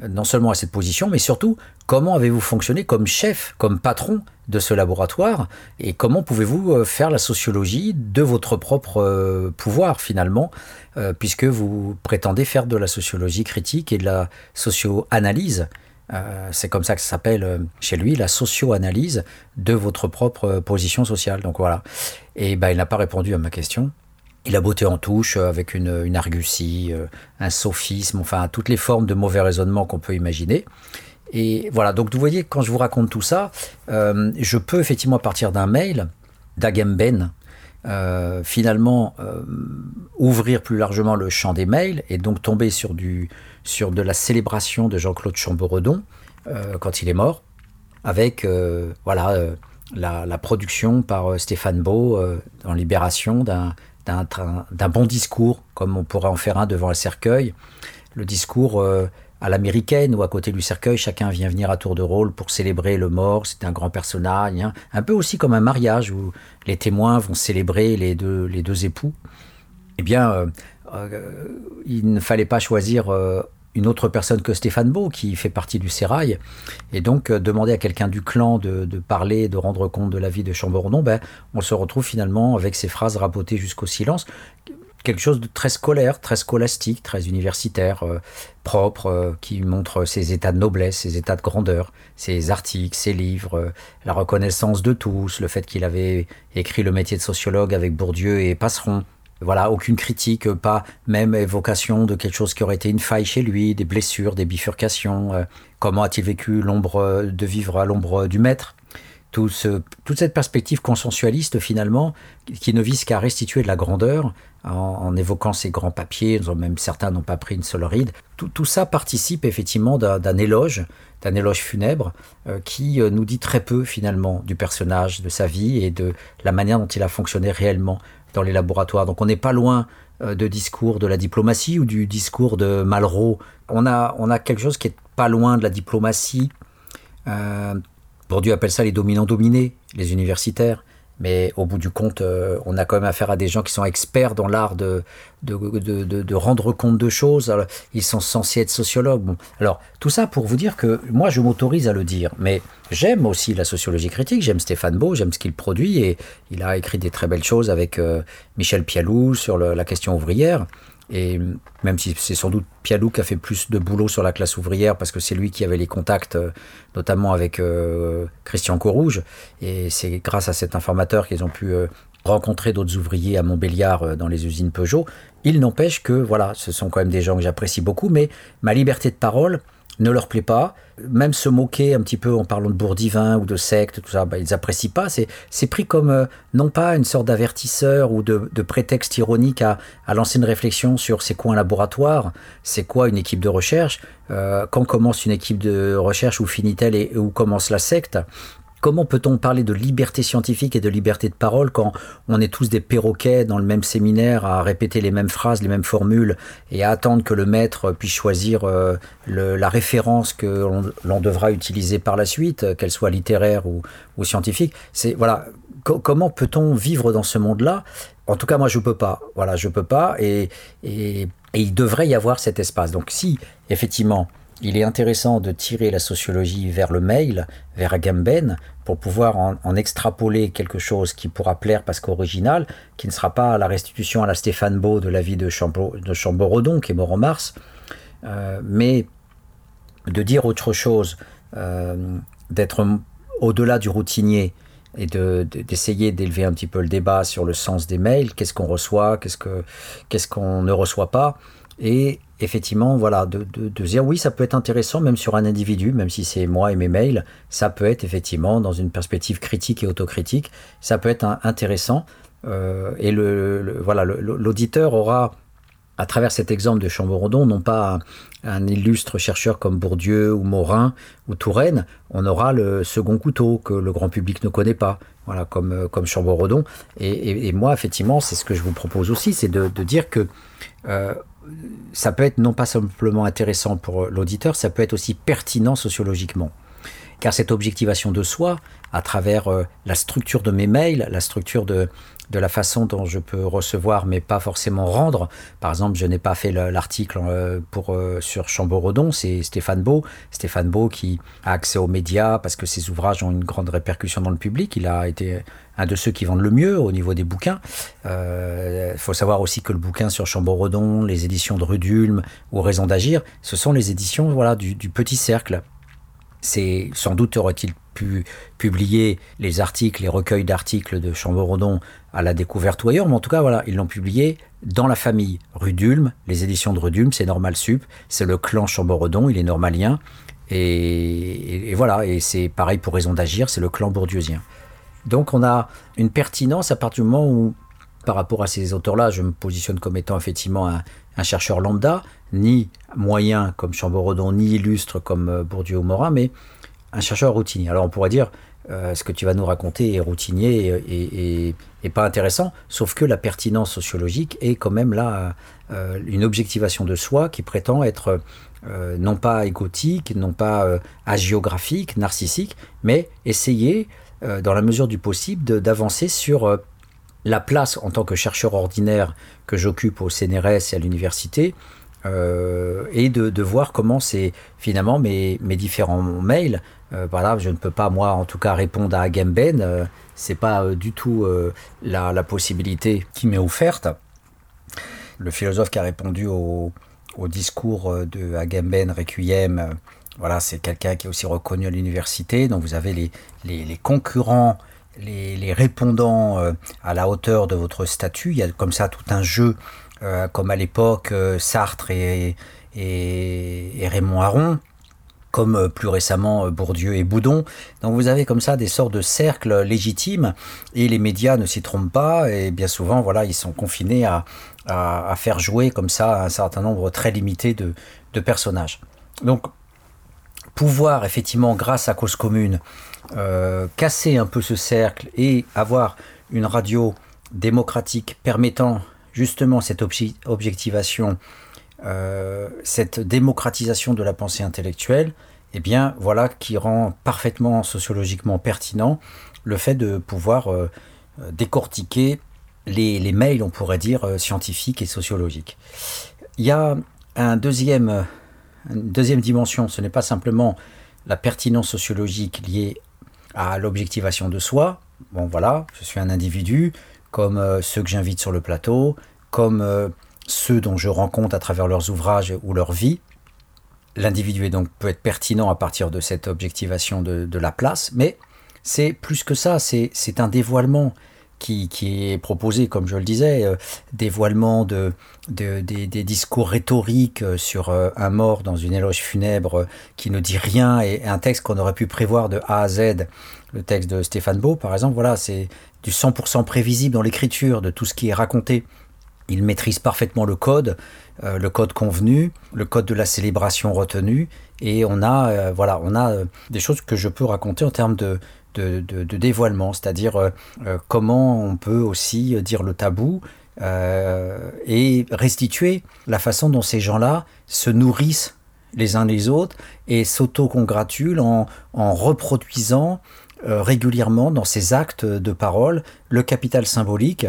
non seulement à cette position mais surtout comment avez-vous fonctionné comme chef comme patron de ce laboratoire et comment pouvez-vous euh, faire la sociologie de votre propre euh, pouvoir finalement, euh, puisque vous prétendez faire de la sociologie critique et de la socio-analyse. c'est comme ça que ça s'appelle chez lui, la socio-analyse de votre propre position sociale. Donc voilà. Et ben, il n'a pas répondu à ma question. Il a beauté en touche avec une, une argutie, un sophisme, enfin toutes les formes de mauvais raisonnement qu'on peut imaginer. Et voilà, donc vous voyez, quand je vous raconte tout ça, euh, je peux effectivement partir d'un mail d'Agamben, euh, finalement euh, ouvrir plus largement le champ des mails et donc tomber sur, du, sur de la célébration de Jean-Claude Chamberedon quand il est mort, avec voilà, la, production par Stéphane Beau en Libération d'un bon discours, comme on pourrait en faire un devant un cercueil, le discours à l'américaine ou à côté du cercueil, chacun vient venir à tour de rôle pour célébrer le mort, c'est un grand personnage, hein. un peu aussi comme un mariage où les témoins vont célébrer les deux, époux. Eh bien, euh, euh, il ne fallait pas choisir euh, une autre personne que Stéphane Beau, qui fait partie du sérail, et donc demander à quelqu'un du clan de, parler, de rendre compte de la vie de Chamberodon, ben, on se retrouve finalement avec ces phrases rapotées jusqu'au silence, quelque chose de très scolaire, très scolastique, très universitaire, euh, propre, euh, qui montre ses états de noblesse, ses états de grandeur, ses articles, ses livres, euh, la reconnaissance de tous, le fait qu'il avait écrit le métier de sociologue avec Bourdieu et Passeron. Voilà, aucune critique, pas même évocation de quelque chose qui aurait été une faille chez lui, des blessures, des bifurcations. comment a-t-il vécu l'ombre de vivre à l'ombre du maître toute cette perspective consensualiste finalement, qui ne vise qu'à restituer de la grandeur en, évoquant ces grands papiers, même certains n'ont pas pris une seule ride. Tout, ça participe effectivement d'un éloge, d'un éloge funèbre, euh, qui euh, nous dit très peu finalement du personnage, de sa vie et de la manière dont il a fonctionné réellement dans les laboratoires. Donc on n'est pas loin euh, de discours de la diplomatie ou du discours de Malraux. On a, quelque chose qui est pas loin de la diplomatie. Bourdieu appelle ça les dominants dominés, les universitaires. Mais au bout du compte, euh, on a quand même affaire à des gens qui sont experts dans l'art de de, rendre compte de choses. ils sont censés être sociologues. Bon. Alors, tout ça pour vous dire que moi, je m'autorise à le dire. Mais j'aime aussi la sociologie critique. J'aime Stéphane Beau, j'aime ce qu'il produit. Et il a écrit des très belles choses avec euh, Michel Pialou sur la question ouvrière. Et même si c'est sans doute Pialou qui a fait plus de boulot sur la classe ouvrière, parce que c'est lui qui avait les contacts, euh, notamment avec euh, Christian Corouge, et c'est grâce à cet informateur qu'ils ont pu euh, rencontrer d'autres ouvriers à Montbéliard dans les usines Peugeot. Il n'empêche que, voilà, ce sont quand même des gens que j'apprécie beaucoup, mais ma liberté de parole, ne leur plaît pas. Même se moquer un petit peu en parlant de bourdivin ou de secte, tout ça, bah, ils apprécient pas. C'est pris comme euh, non pas une sorte d'avertisseur ou de, prétexte ironique à, lancer une réflexion sur c'est quoi un laboratoire, c'est quoi une équipe de recherche, euh, quand commence une équipe de recherche, où finit-elle et où commence la secte? Comment peut-on parler de liberté scientifique et de liberté de parole quand on est tous des perroquets dans le même séminaire à répéter les mêmes phrases, les mêmes formules et à attendre que le maître puisse choisir euh, la référence que l'on devra utiliser par la suite, qu'elle soit littéraire ou, scientifique? C'est voilà, comment peut-on vivre dans ce monde-là? En tout cas, moi, je peux pas. Voilà, je peux pas et il devrait y avoir cet espace. Donc, si effectivement il est intéressant de tirer la sociologie vers le mail, vers Agamben, pour pouvoir en, extrapoler quelque chose qui pourra plaire parce qu'original, qui ne sera pas la restitution à la Stéphane Beau de la vie de, Chamborodon, qui est mort en mars, euh, mais de dire autre chose, euh, d'être au-delà du routinier et d'essayer d'élever un petit peu le débat sur le sens des mails, qu'est-ce qu'on reçoit, qu'est-ce qu'on ne reçoit pas, et effectivement, voilà, de, dire oui, ça peut être intéressant, même sur un individu, même si c'est moi et mes mails, ça peut être effectivement, dans une perspective critique et autocritique, ça peut être intéressant. Euh, et le, voilà, l'auditeur aura, à travers cet exemple de Chamborodon, non pas un, illustre chercheur comme Bourdieu ou Morin ou Touraine, on aura le second couteau que le grand public ne connaît pas, voilà, comme, comme Chamborodon. Et, moi, effectivement, c'est ce que je vous propose aussi, c'est de, dire que euh, ça peut être non pas simplement intéressant pour l'auditeur, ça peut être aussi pertinent sociologiquement. Car cette objectivation de soi, à travers euh, la structure de mes mails, la structure de, de la façon dont je peux recevoir mais pas forcément rendre. Par exemple, je n'ai pas fait l'article euh, pour euh, sur Chamborodon, c'est Stéphane Beau. Stéphane Beau qui a accès aux médias parce que ses ouvrages ont une grande répercussion dans le public. Il a été un de ceux qui vendent le mieux au niveau des bouquins. Il euh, faut savoir aussi que le bouquin sur Chamborodon, les éditions de Rudulme ou Raison d'agir, ce sont les éditions voilà du, du petit cercle. C'est sans doute aurait-il pu publier les articles, les recueils d'articles de Chamborodon à la découverte ou ailleurs, mais en tout cas, voilà, ils l'ont publié dans la famille Rudulme, les éditions de Rudulme, c'est Normal Sup, c'est le clan Chamborodon, il est normalien, et, voilà, et c'est pareil pour Raison d'agir, c'est le clan bourdieusien. Donc on a une pertinence à partir du moment où, par rapport à ces auteurs-là, je me positionne comme étant effectivement un, un chercheur lambda, ni moyen comme Chamborodon, ni illustre comme euh, Bourdieu ou Morin, mais un chercheur routinier. Alors on pourrait dire, euh, ce que tu vas nous raconter est routinier et, pas intéressant, sauf que la pertinence sociologique est quand même là euh, une objectivation de soi qui prétend être non pas égotique, non pas agiographique, narcissique, mais essayer, dans la mesure du possible, d'avancer sur la place en tant que chercheur ordinaire que j'occupe au CNRS et à l'université, et de, voir comment c'est finalement mes, mes différents mails euh, voilà, je ne peux pas, moi, en tout cas, répondre à Agamben. Euh, c'est pas euh, du tout la, possibilité qui m'est offerte. le philosophe qui a répondu au, discours de Agamben Requiem. Voilà, c'est quelqu'un qui est aussi reconnu à l'université. Donc vous avez les, les, concurrents, les, répondants à la hauteur de votre statut. Il y a comme ça tout un jeu, comme à l'époque Sartre et, Raymond Aron comme euh, plus récemment euh, Bourdieu et Boudon. Donc vous avez comme ça des sortes de cercles légitimes et les médias ne s'y trompent pas et bien souvent voilà ils sont confinés à, faire jouer comme ça un certain nombre très limité de, personnages. Donc pouvoir effectivement grâce à cause commune euh, casser un peu ce cercle et avoir une radio démocratique permettant justement cette objectivation euh, cette démocratisation de la pensée intellectuelle, eh bien, voilà qui rend parfaitement sociologiquement pertinent le fait de pouvoir euh, décortiquer les, mails, on pourrait dire, scientifiques et sociologiques. Il y a un deuxième, une deuxième dimension, ce n'est pas simplement la pertinence sociologique liée à l'objectivation de soi. Bon, voilà, je suis un individu, comme ceux que j'invite sur le plateau, comme ceux dont je rencontre à travers leurs ouvrages ou leur vie. L'individu donc peut être pertinent à partir de cette objectivation de, la place, mais c'est plus que ça, c'est un dévoilement qui, est proposé, comme je le disais, euh, dévoilement de, des, discours rhétoriques euh, sur euh, un mort dans une éloge funèbre qui ne dit rien et un texte qu'on aurait pu prévoir de A à Z, le texte de Stéphane Beau par exemple, voilà, c'est du 100% prévisible dans l'écriture de tout ce qui est raconté. Il maîtrise parfaitement le code, le code convenu, le code de la célébration retenu, et on a, voilà, on a des choses que je peux raconter en termes de, de, dévoilement, c'est-à-dire comment on peut aussi dire le tabou et restituer la façon dont ces gens-là se nourrissent les uns les autres et s'auto-congratulent en, reproduisant régulièrement dans ces actes de parole le capital symbolique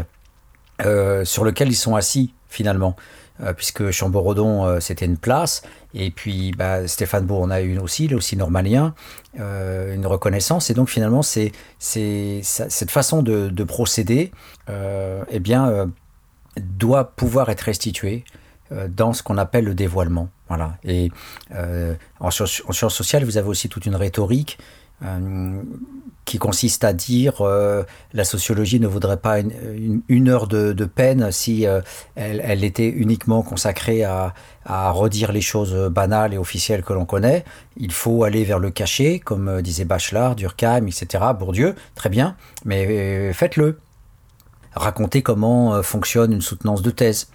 euh, sur lequel ils sont assis finalement. Euh, puisque Chamborodon, euh, c'était une place, et puis bah, Stéphane en a une aussi, il est aussi normalien, une reconnaissance, et donc finalement, c'est, cette façon de, procéder eh bien, doit pouvoir être restituée dans ce qu'on appelle le dévoilement. Voilà. Et en, sciences sociales, vous avez aussi toute une rhétorique euh, qui consiste à dire euh, la sociologie ne vaudrait pas une, heure de, peine si euh, elle, était uniquement consacrée à, redire les choses banales et officielles que l'on connaît. Il faut aller vers le cachet, comme disait Bachelard, Durkheim, etc., Bourdieu, très bien, mais faites-le. Racontez comment fonctionne une soutenance de thèse.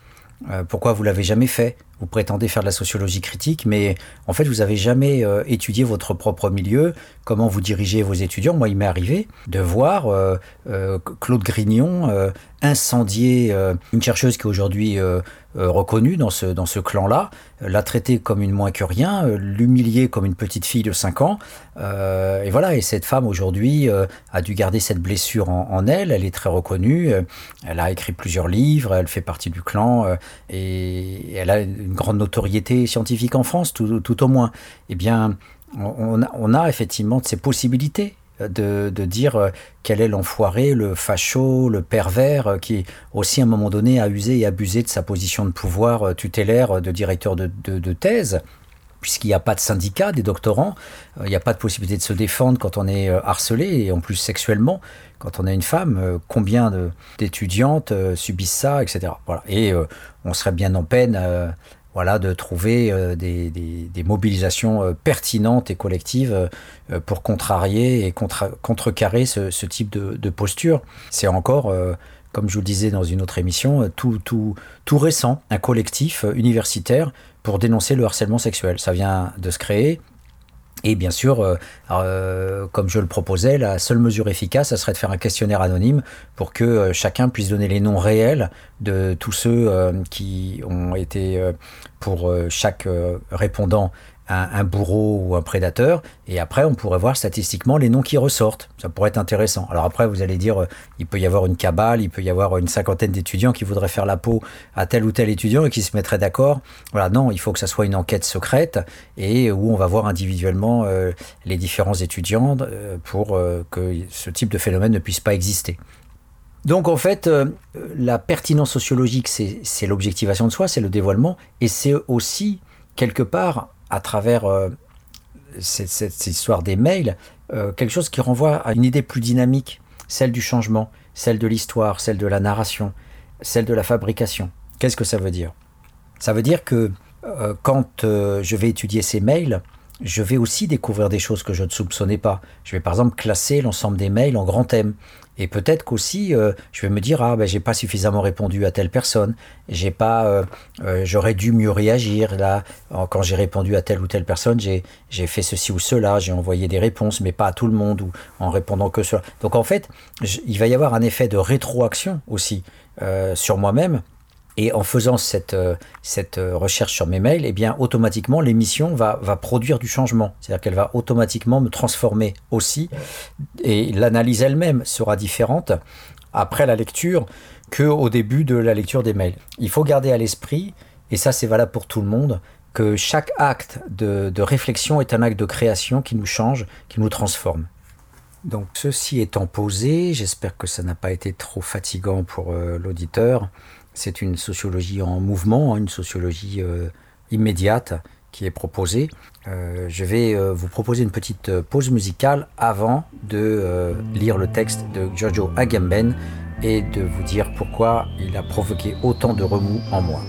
Pourquoi vous l'avez jamais fait? Vous prétendez faire de la sociologie critique, mais en fait, vous n'avez jamais euh, étudié votre propre milieu, comment vous dirigez vos étudiants? Moi, il m'est arrivé de voir euh, euh, Claude Grignon incendier une chercheuse qui aujourd'hui reconnue dans ce, dans ce clan-là, la traiter comme une moins que rien, l'humilier comme une petite fille de 5 ans. et voilà, et cette femme aujourd'hui a dû garder cette blessure en, elle, elle est très reconnue, elle a écrit plusieurs livres, elle fait partie du clan, et elle a une grande notoriété scientifique en France, tout, au moins, eh bien, on a, on a, effectivement ces possibilités de, dire euh, quel est l'enfoiré, le facho, le pervers, euh, qui aussi à un moment donné a usé et abusé de sa position de pouvoir euh, tutélaire de directeur de, thèse puisqu'il n'y a pas de syndicat des doctorants, il n'y a pas de possibilité de se défendre quand on est harcelé, et en plus sexuellement, quand on est une femme, combien d'étudiantes subissent ça, etc. Voilà. Et on serait bien en peine voilà, de trouver euh, des, mobilisations euh, pertinentes et collectives euh, pour contrarier et contrecarrer ce, type de, posture. C'est encore, comme je vous le disais dans une autre émission, tout, tout, tout récent, un collectif universitaire pour dénoncer le harcèlement sexuel. Ça vient de se créer, et bien sûr, euh, euh, comme je le proposais, la seule mesure efficace, ça serait de faire un questionnaire anonyme pour que euh, chacun puisse donner les noms réels de tous ceux qui ont été, pour chaque répondant, un, bourreau ou un prédateur, et après on pourrait voir statistiquement les noms qui ressortent. Ça pourrait être intéressant. Alors après vous allez dire, euh, il peut y avoir une cabale, il peut y avoir une cinquantaine d'étudiants qui voudraient faire la peau à tel ou tel étudiant et qui se mettraient d'accord. Voilà, non, il faut que ça soit une enquête secrète et où on va voir individuellement euh, les différents étudiants euh, pour que ce type de phénomène ne puisse pas exister. Donc en fait, la pertinence sociologique, c'est l'objectivation de soi, c'est le dévoilement, et c'est aussi, quelque part, à travers euh, cette, histoire des mails, euh, quelque chose qui renvoie à une idée plus dynamique, celle du changement, celle de l'histoire, celle de la narration, celle de la fabrication. Qu'est-ce que ça veut dire? Ça veut dire que quand je vais étudier ces mails, je vais aussi découvrir des choses que je ne soupçonnais pas. Je vais par exemple classer l'ensemble des mails en grands thèmes. Et peut-être qu'aussi, euh, je vais me dire ah ben j'ai pas suffisamment répondu à telle personne, j'ai pas, euh, euh, j'aurais dû mieux réagir là. Quand j'ai répondu à telle ou telle personne, j'ai j'ai fait ceci ou cela, j'ai envoyé des réponses, mais pas à tout le monde ou en répondant que cela. Donc en fait, il va y avoir un effet de rétroaction aussi sur moi-même et en faisant cette, euh, cette euh, recherche sur mes mails, eh bien, automatiquement, l'émission va, va produire du changement. C'est-à-dire qu'elle va automatiquement me transformer aussi. Et l'analyse elle-même sera différente après la lecture qu'au début de la lecture des mails. Il faut garder à l'esprit, et ça c'est valable pour tout le monde, que chaque acte de, de réflexion est un acte de création qui nous change, qui nous transforme. Donc ceci étant posé, j'espère que ça n'a pas été trop fatigant pour euh, l'auditeur. C'est une sociologie en mouvement, hein, une sociologie euh, immédiate qui est proposée. Euh, je vais euh, vous proposer une petite pause musicale avant de lire le texte de Giorgio Agamben et de vous dire pourquoi il a provoqué autant de remous en moi.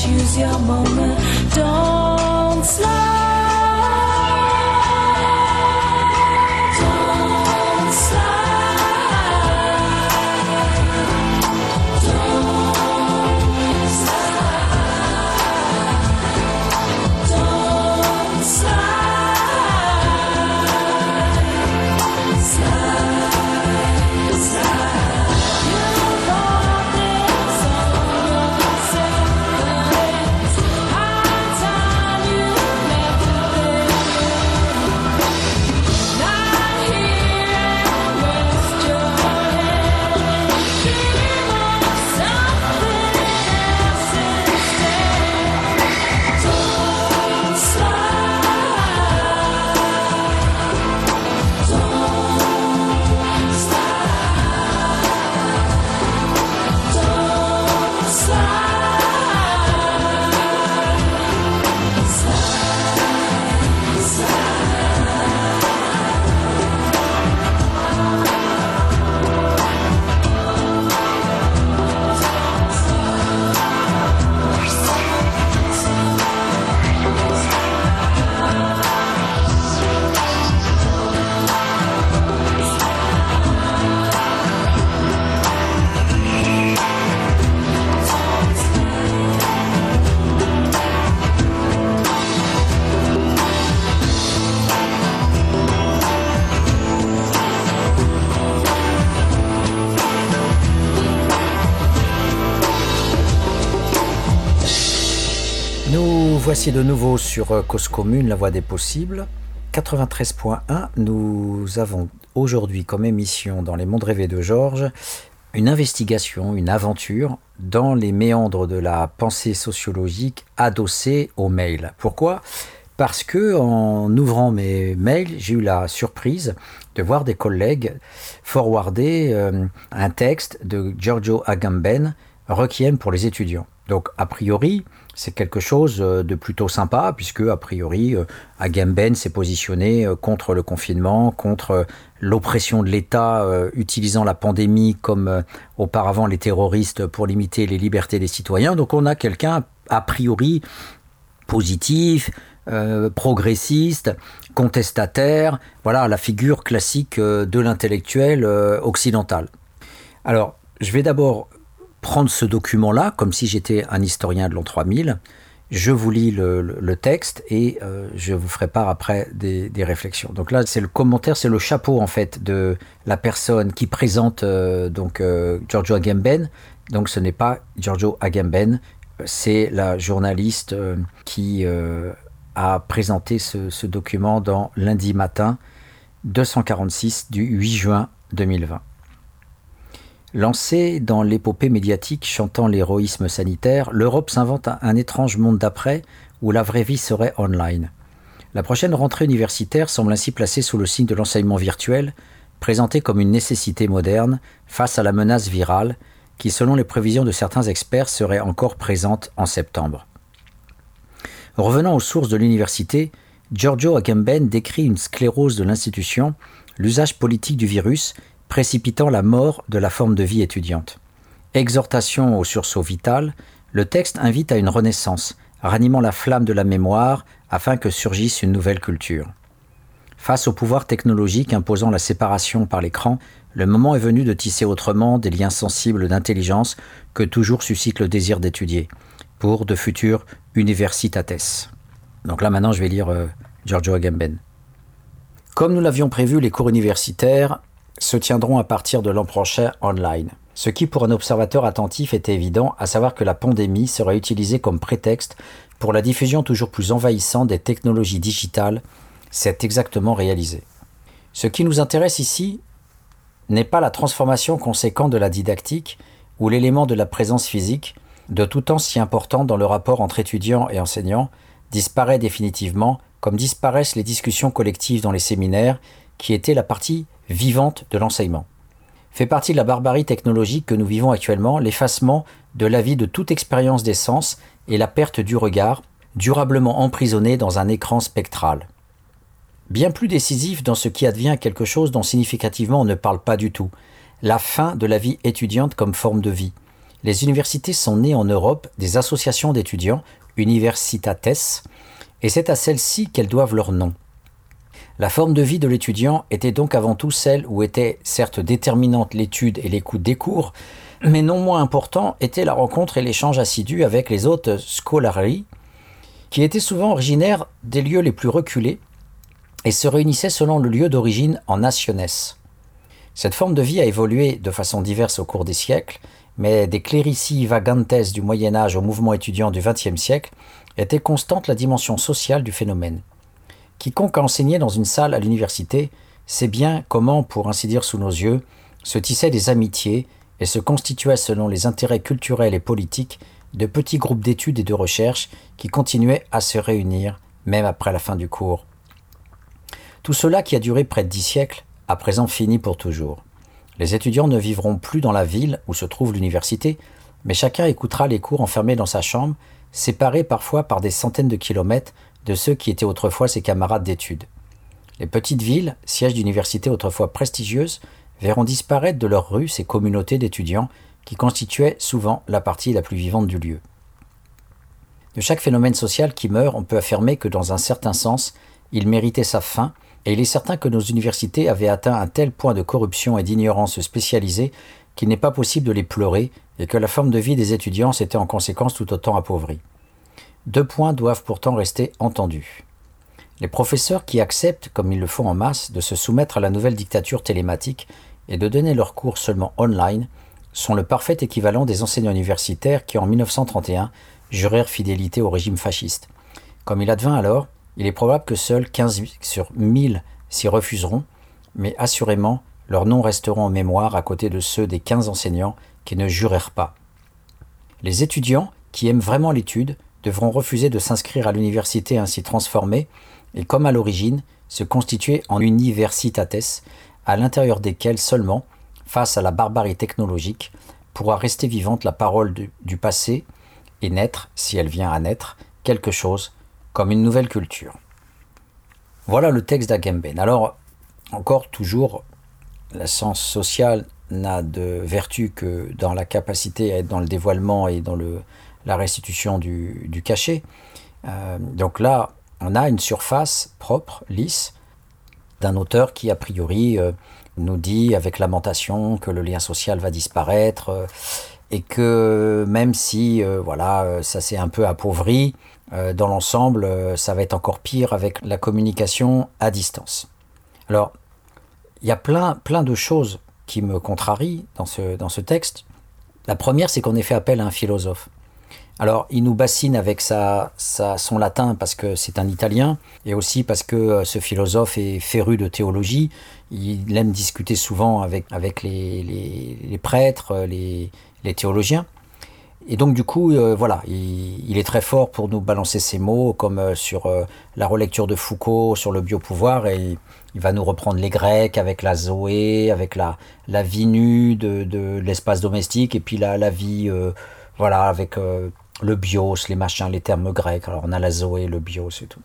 choose your moment. De nouveau sur euh, Cause Commune, la voie des possibles. 93.1, nous avons aujourd'hui comme émission dans les mondes rêvés de Georges une investigation, une aventure dans les méandres de la pensée sociologique adossée aux mails. Pourquoi? Parce que en ouvrant mes mails, j'ai eu la surprise de voir des collègues forwarder euh, un texte de Giorgio Agamben, Requiem pour les étudiants. Donc a priori, c'est quelque chose euh, de plutôt sympa, puisque a priori, euh, Agamben s'est positionné euh, contre le confinement, contre l'oppression de l'État, utilisant la pandémie comme auparavant les terroristes pour limiter les libertés des citoyens. Donc on a quelqu'un a priori positif, progressiste, contestataire, voilà la figure classique de l'intellectuel occidental. Alors, je vais d'abord prendre ce document-là, comme si j'étais un historien de l'an 3000, je vous lis le, texte et euh, je vous ferai part après des, réflexions. Donc là, c'est le commentaire, c'est le chapeau en fait de la personne qui présente euh, donc euh, Giorgio Agamben. Donc ce n'est pas Giorgio Agamben, c'est la journaliste qui a présenté ce, ce document dans lundi matin 246 du 8 juin 2020. Lancée dans l'épopée médiatique chantant l'héroïsme sanitaire, l'Europe s'invente un étrange monde d'après où la vraie vie serait online. La prochaine rentrée universitaire semble ainsi placée sous le signe de l'enseignement virtuel, présenté comme une nécessité moderne face à la menace virale qui, selon les prévisions de certains experts, serait encore présente en septembre. Revenant aux sources de l'université, Giorgio Agamben décrit une sclérose de l'institution, l'usage politique du virus précipitant la mort de la forme de vie étudiante. Exhortation au sursaut vital, le texte invite à une renaissance, ranimant la flamme de la mémoire afin que surgisse une nouvelle culture. Face au pouvoir technologique imposant la séparation par l'écran, le moment est venu de tisser autrement des liens sensibles d'intelligence que toujours suscite le désir d'étudier, pour de futurs universitates. Donc là maintenant je vais lire euh, Giorgio Agamben. Comme nous l'avions prévu, les cours universitaires se tiendront à partir de l'an prochain online. Ce qui pour un observateur attentif était évident, à savoir que la pandémie serait utilisée comme prétexte pour la diffusion toujours plus envahissante des technologies digitales, s'est exactement réalisé. Ce qui nous intéresse ici n'est pas la transformation conséquente de la didactique ou l'élément de la présence physique, de tout temps si important dans le rapport entre étudiants et enseignants, disparaît définitivement, comme disparaissent les discussions collectives dans les séminaires, qui étaient la partie vivante de l'enseignement. Fait partie de la barbarie technologique que nous vivons actuellement l'effacement de la vie de toute expérience des sens et la perte du regard, durablement emprisonné dans un écran spectral. Bien plus décisif dans ce qui advient quelque chose dont significativement on ne parle pas du tout, la fin de la vie étudiante comme forme de vie. Les universités sont nées en Europe des associations d'étudiants, Universitates, et c'est à celles-ci qu'elles doivent leur nom. La forme de vie de l'étudiant était donc avant tout celle où était certes déterminante l'étude et l'écoute des cours, mais non moins important était la rencontre et l'échange assidu avec les autres scolarii, qui étaient souvent originaires des lieux les plus reculés et se réunissaient selon le lieu d'origine en nationes. Cette forme de vie a évolué de façon diverse au cours des siècles, mais des clérici vagantes du Moyen Âge au mouvement étudiant du XXe siècle était constante la dimension sociale du phénomène. Quiconque a enseigné dans une salle à l'université sait bien comment, pour ainsi dire sous nos yeux, se tissaient des amitiés et se constituaient selon les intérêts culturels et politiques de petits groupes d'études et de recherche qui continuaient à se réunir même après la fin du cours. Tout cela qui a duré près de dix siècles, à présent fini pour toujours. Les étudiants ne vivront plus dans la ville où se trouve l'université, mais chacun écoutera les cours enfermés dans sa chambre, séparés parfois par des centaines de kilomètres de ceux qui étaient autrefois ses camarades d'études. Les petites villes, sièges d'universités autrefois prestigieuses, verront disparaître de leurs rues ces communautés d'étudiants qui constituaient souvent la partie la plus vivante du lieu. De chaque phénomène social qui meurt, on peut affirmer que dans un certain sens, il méritait sa fin, et il est certain que nos universités avaient atteint un tel point de corruption et d'ignorance spécialisée qu'il n'est pas possible de les pleurer, et que la forme de vie des étudiants s'était en conséquence tout autant appauvrie. Deux points doivent pourtant rester entendus. Les professeurs qui acceptent, comme ils le font en masse, de se soumettre à la nouvelle dictature télématique et de donner leurs cours seulement online sont le parfait équivalent des enseignants universitaires qui, en 1931, jurèrent fidélité au régime fasciste. Comme il advint alors, il est probable que seuls 15 sur 1000 s'y refuseront, mais assurément leurs noms resteront en mémoire à côté de ceux des 15 enseignants qui ne jurèrent pas. Les étudiants qui aiment vraiment l'étude devront refuser de s'inscrire à l'université ainsi transformée et, comme à l'origine, se constituer en universitates, à l'intérieur desquelles seulement, face à la barbarie technologique, pourra rester vivante la parole du, passé et naître, si elle vient à naître, quelque chose comme une nouvelle culture. Voilà le texte d'Agamben. Alors, encore toujours, la science sociale n'a de vertu que dans la capacité à être dans le dévoilement et dans le, la restitution du, cachet. Euh, donc là, on a une surface propre, lisse, d'un auteur qui, a priori, euh, nous dit avec lamentation que le lien social va disparaître euh, et que même si voilà, ça s'est un peu appauvri, dans l'ensemble, ça va être encore pire avec la communication à distance. Alors, il y a plein, plein de choses qui me contrarient dans ce, dans ce texte. La première, c'est qu'on ait fait appel à un philosophe. Alors, il nous bassine avec sa, son latin parce que c'est un italien, et aussi parce que euh, ce philosophe est féru de théologie. Il aime discuter souvent avec, avec les, les, prêtres, les, les, théologiens. Et donc, du coup, euh, voilà, il, est très fort pour nous balancer ses mots, comme euh, sur la relecture de Foucault, sur le biopouvoir, et il va nous reprendre les Grecs avec la Zoé, avec la, la vie nue de, de l'espace domestique, et puis la, la vie, voilà, avec le bios, les machins, les termes grecs. Alors on a la Zoé, le bios et tout.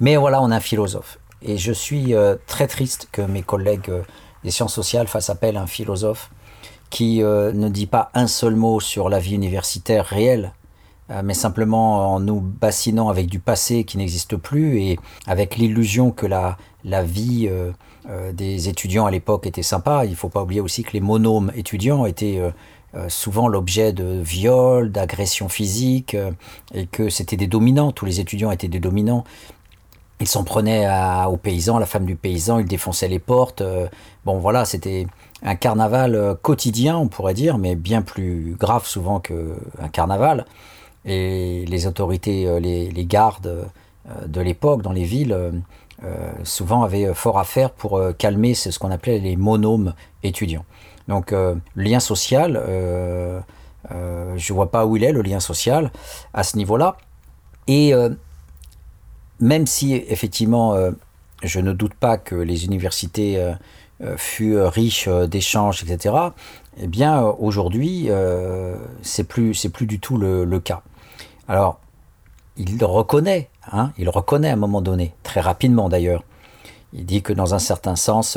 Mais voilà, on a un philosophe. Et je suis euh, très triste que mes collègues euh, des sciences sociales fassent appel à un philosophe qui euh, ne dit pas un seul mot sur la vie universitaire réelle, mais simplement en nous bassinant avec du passé qui n'existe plus et avec l'illusion que la, la vie des étudiants à l'époque était sympa. Il ne faut pas oublier aussi que les monomes étudiants étaient souvent l'objet de viols, d'agressions physiques, euh, et que c'était des dominants, tous les étudiants étaient des dominants. Ils s'en prenaient aux paysans, la femme du paysan, ils défonçaient les portes. Euh, bon voilà, c'était un carnaval quotidien, on pourrait dire, mais bien plus grave souvent qu'un carnaval. Et les autorités, les, gardes de l'époque dans les villes, souvent avaient fort à faire pour calmer ce qu'on appelait les monomes étudiants. Donc, euh, lien social, euh, euh, je ne vois pas où il est, le lien social, à ce niveau-là. Et même si, effectivement, je ne doute pas que les universités furent riches d'échanges, etc., eh bien, aujourd'hui, c'est plus, plus du tout le, cas. Alors, il le reconnaît, hein, il reconnaît à un moment donné, très rapidement d'ailleurs. Il dit que dans un certain sens,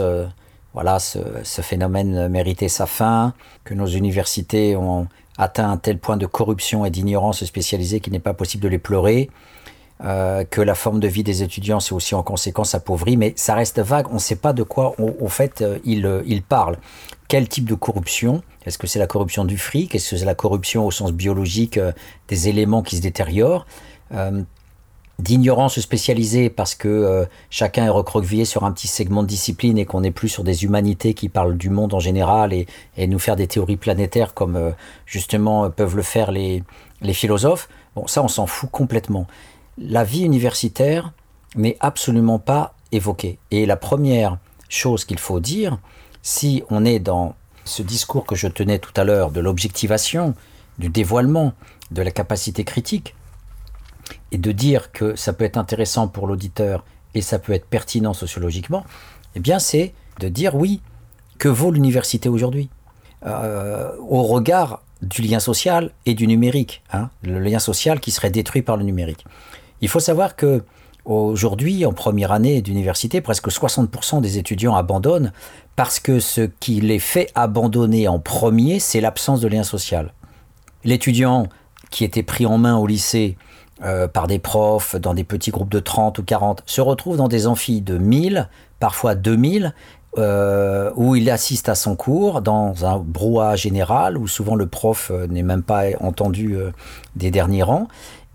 voilà, ce, phénomène méritait sa fin, que nos universités ont atteint un tel point de corruption et d'ignorance spécialisée qu'il n'est pas possible de les pleurer, euh, que la forme de vie des étudiants s'est aussi en conséquence appauvrie, mais ça reste vague, on ne sait pas de quoi au fait euh, il, euh, il, parle. Quel type de corruption? Est-ce que c'est la corruption du fric? Est-ce que c'est la corruption au sens biologique des éléments qui se détériorent? D'ignorance spécialisée parce que euh, chacun est recroquevillé sur un petit segment de discipline et qu'on n'est plus sur des humanités qui parlent du monde en général et, et nous faire des théories planétaires comme euh, justement peuvent le faire les, les philosophes. Bon, ça on s'en fout complètement. La vie universitaire n'est absolument pas évoquée. Et la première chose qu'il faut dire, si on est dans ce discours que je tenais tout à l'heure de l'objectivation, du dévoilement, de la capacité critique, et de dire que ça peut être intéressant pour l'auditeur et ça peut être pertinent sociologiquement, eh bien c'est de dire oui, que vaut l'université aujourd'hui? Euh, au regard du lien social et du numérique, hein, le lien social qui serait détruit par le numérique. Il faut savoir que aujourd'hui, en première année d'université, presque 60% des étudiants abandonnent parce que ce qui les fait abandonner en premier, c'est l'absence de lien social. L'étudiant qui était pris en main au lycée euh, par des profs dans des petits groupes de 30 ou 40, se retrouve dans des amphis de 1000, parfois 2000, euh, où il assiste à son cours dans un brouhaha général, où souvent le prof euh, n'est même pas entendu des derniers rangs.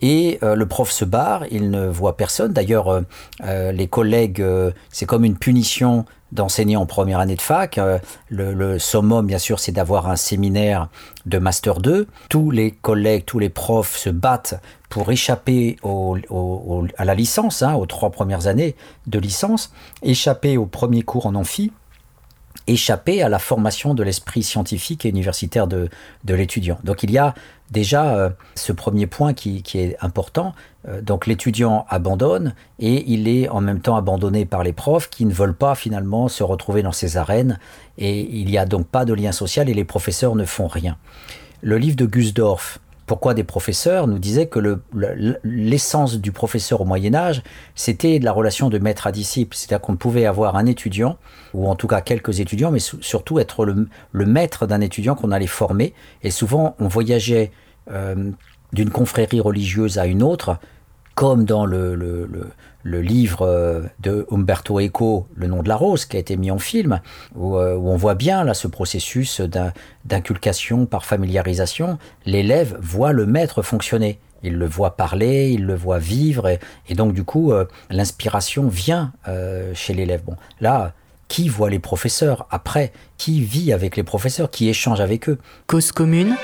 Et le prof se barre, il ne voit personne. D'ailleurs, les collègues, c'est comme une punition d'enseigner en première année de fac. Le, le summum, bien sûr, c'est d'avoir un séminaire de Master 2. Tous les collègues, tous les profs se battent pour échapper à la licence, hein, aux trois premières années de licence, échapper au premier cours en amphi, échapper à la formation de l'esprit scientifique et universitaire de, l'étudiant. Donc il y a déjà euh, ce premier point qui, est important. Euh, donc l'étudiant abandonne et il est en même temps abandonné par les profs qui ne veulent pas finalement se retrouver dans ces arènes et il n'y a donc pas de lien social et les professeurs ne font rien. Le livre de Gusdorf, pourquoi des professeurs nous disait que l'essence du professeur au Moyen Âge, c'était la relation de maître à disciple. C'est-à-dire qu'on pouvait avoir un étudiant, ou en tout cas quelques étudiants, mais surtout être le, maître d'un étudiant qu'on allait former. Et souvent, on voyageait euh, d'une confrérie religieuse à une autre, comme dans le livre euh, de Umberto Eco, Le nom de la rose, qui a été mis en film, où, euh, on voit bien là ce processus d'inculcation par familiarisation. L'élève voit le maître fonctionner. Il le voit parler, il le voit vivre, et, donc du coup, euh, l'inspiration vient chez l'élève. Bon, là, qui voit les professeurs après? Qui vit avec les professeurs? Qui échange avec eux? Cause commune,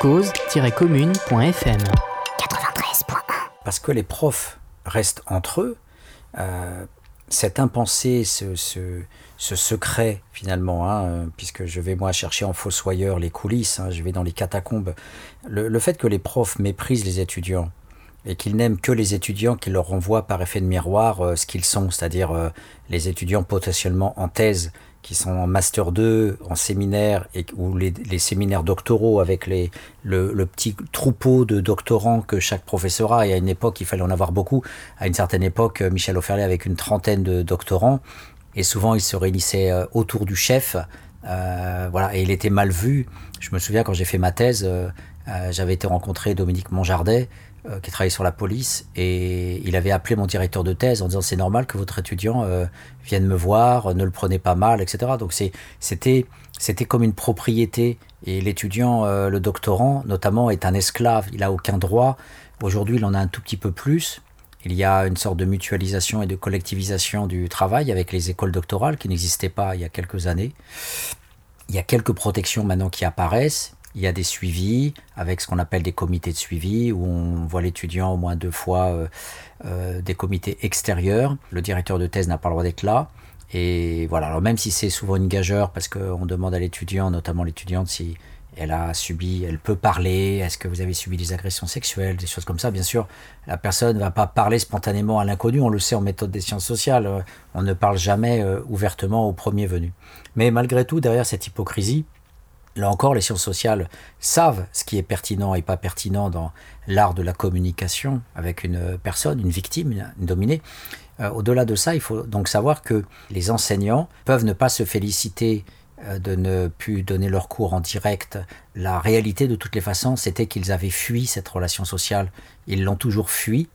cause-commune.fm 93.1 Parce que les profs restent entre eux. Euh, cet impensé, ce, secret finalement, hein, puisque je vais moi chercher en fossoyeur les coulisses, hein, je vais dans les catacombes, le, fait que les profs méprisent les étudiants et qu'ils n'aiment que les étudiants qui leur renvoient par effet de miroir euh, ce qu'ils sont, c'est-à-dire euh, les étudiants potentiellement en thèse qui sont en master 2, en séminaire, et, ou les, séminaires doctoraux avec les, le, petit troupeau de doctorants que chaque professeur a. Et à une époque, il fallait en avoir beaucoup. À une certaine époque, Michel Offerlé avec une trentaine de doctorants. Et souvent, ils se réunissaient euh, autour du chef. Euh, voilà, et il était mal vu. Je me souviens quand j'ai fait ma thèse, euh, j'avais été rencontrer Dominique Monjardet, euh, qui travaillait sur la police, et il avait appelé mon directeur de thèse en disant c'est normal que votre étudiant euh, vienne me voir, ne le prenez pas mal, etc. Donc c'était c'était comme une propriété, et l'étudiant, euh, le doctorant notamment, est un esclave, il a aucun droit. Aujourd'hui, il en a un tout petit peu plus. Il y a une sorte de mutualisation et de collectivisation du travail avec les écoles doctorales qui n'existaient pas il y a quelques années. Il y a quelques protections maintenant qui apparaissent, il y a des suivis avec ce qu'on appelle des comités de suivi où on voit l'étudiant au moins deux fois euh, euh, des comités extérieurs. Le directeur de thèse n'a pas le droit d'être là. Et voilà, alors même si c'est souvent une gageure parce qu'on demande à l'étudiant, notamment l'étudiante, si elle a subi, elle peut parler, est-ce que vous avez subi des agressions sexuelles, des choses comme ça, bien sûr, la personne ne va pas parler spontanément à l'inconnu, on le sait en méthode des sciences sociales, on ne parle jamais euh, ouvertement au premier venu. Mais malgré tout, derrière cette hypocrisie, Là encore, les sciences sociales savent ce qui est pertinent et pas pertinent dans l'art de la communication avec une personne, une victime, une dominée. Euh, au-delà de ça, il faut donc savoir que les enseignants peuvent ne pas se féliciter euh, de ne plus donner leur cours en direct. La réalité, de toutes les façons, c'était qu'ils avaient fui cette relation sociale. Ils l'ont toujours fui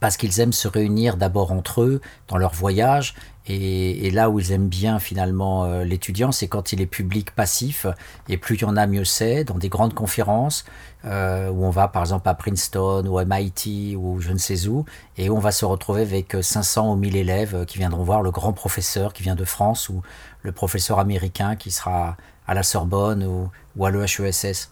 parce qu'ils aiment se réunir d'abord entre eux dans leur voyage. Et, là où ils aiment bien finalement euh, l'étudiant, c'est quand il est public passif, et plus il y en a, mieux c'est, dans des grandes conférences, euh, où on va par exemple à Princeton ou à MIT ou je ne sais où, et on va se retrouver avec 500 ou 1000 élèves qui viendront voir le grand professeur qui vient de France, ou le professeur américain qui sera à la Sorbonne ou, ou à l'EHESS.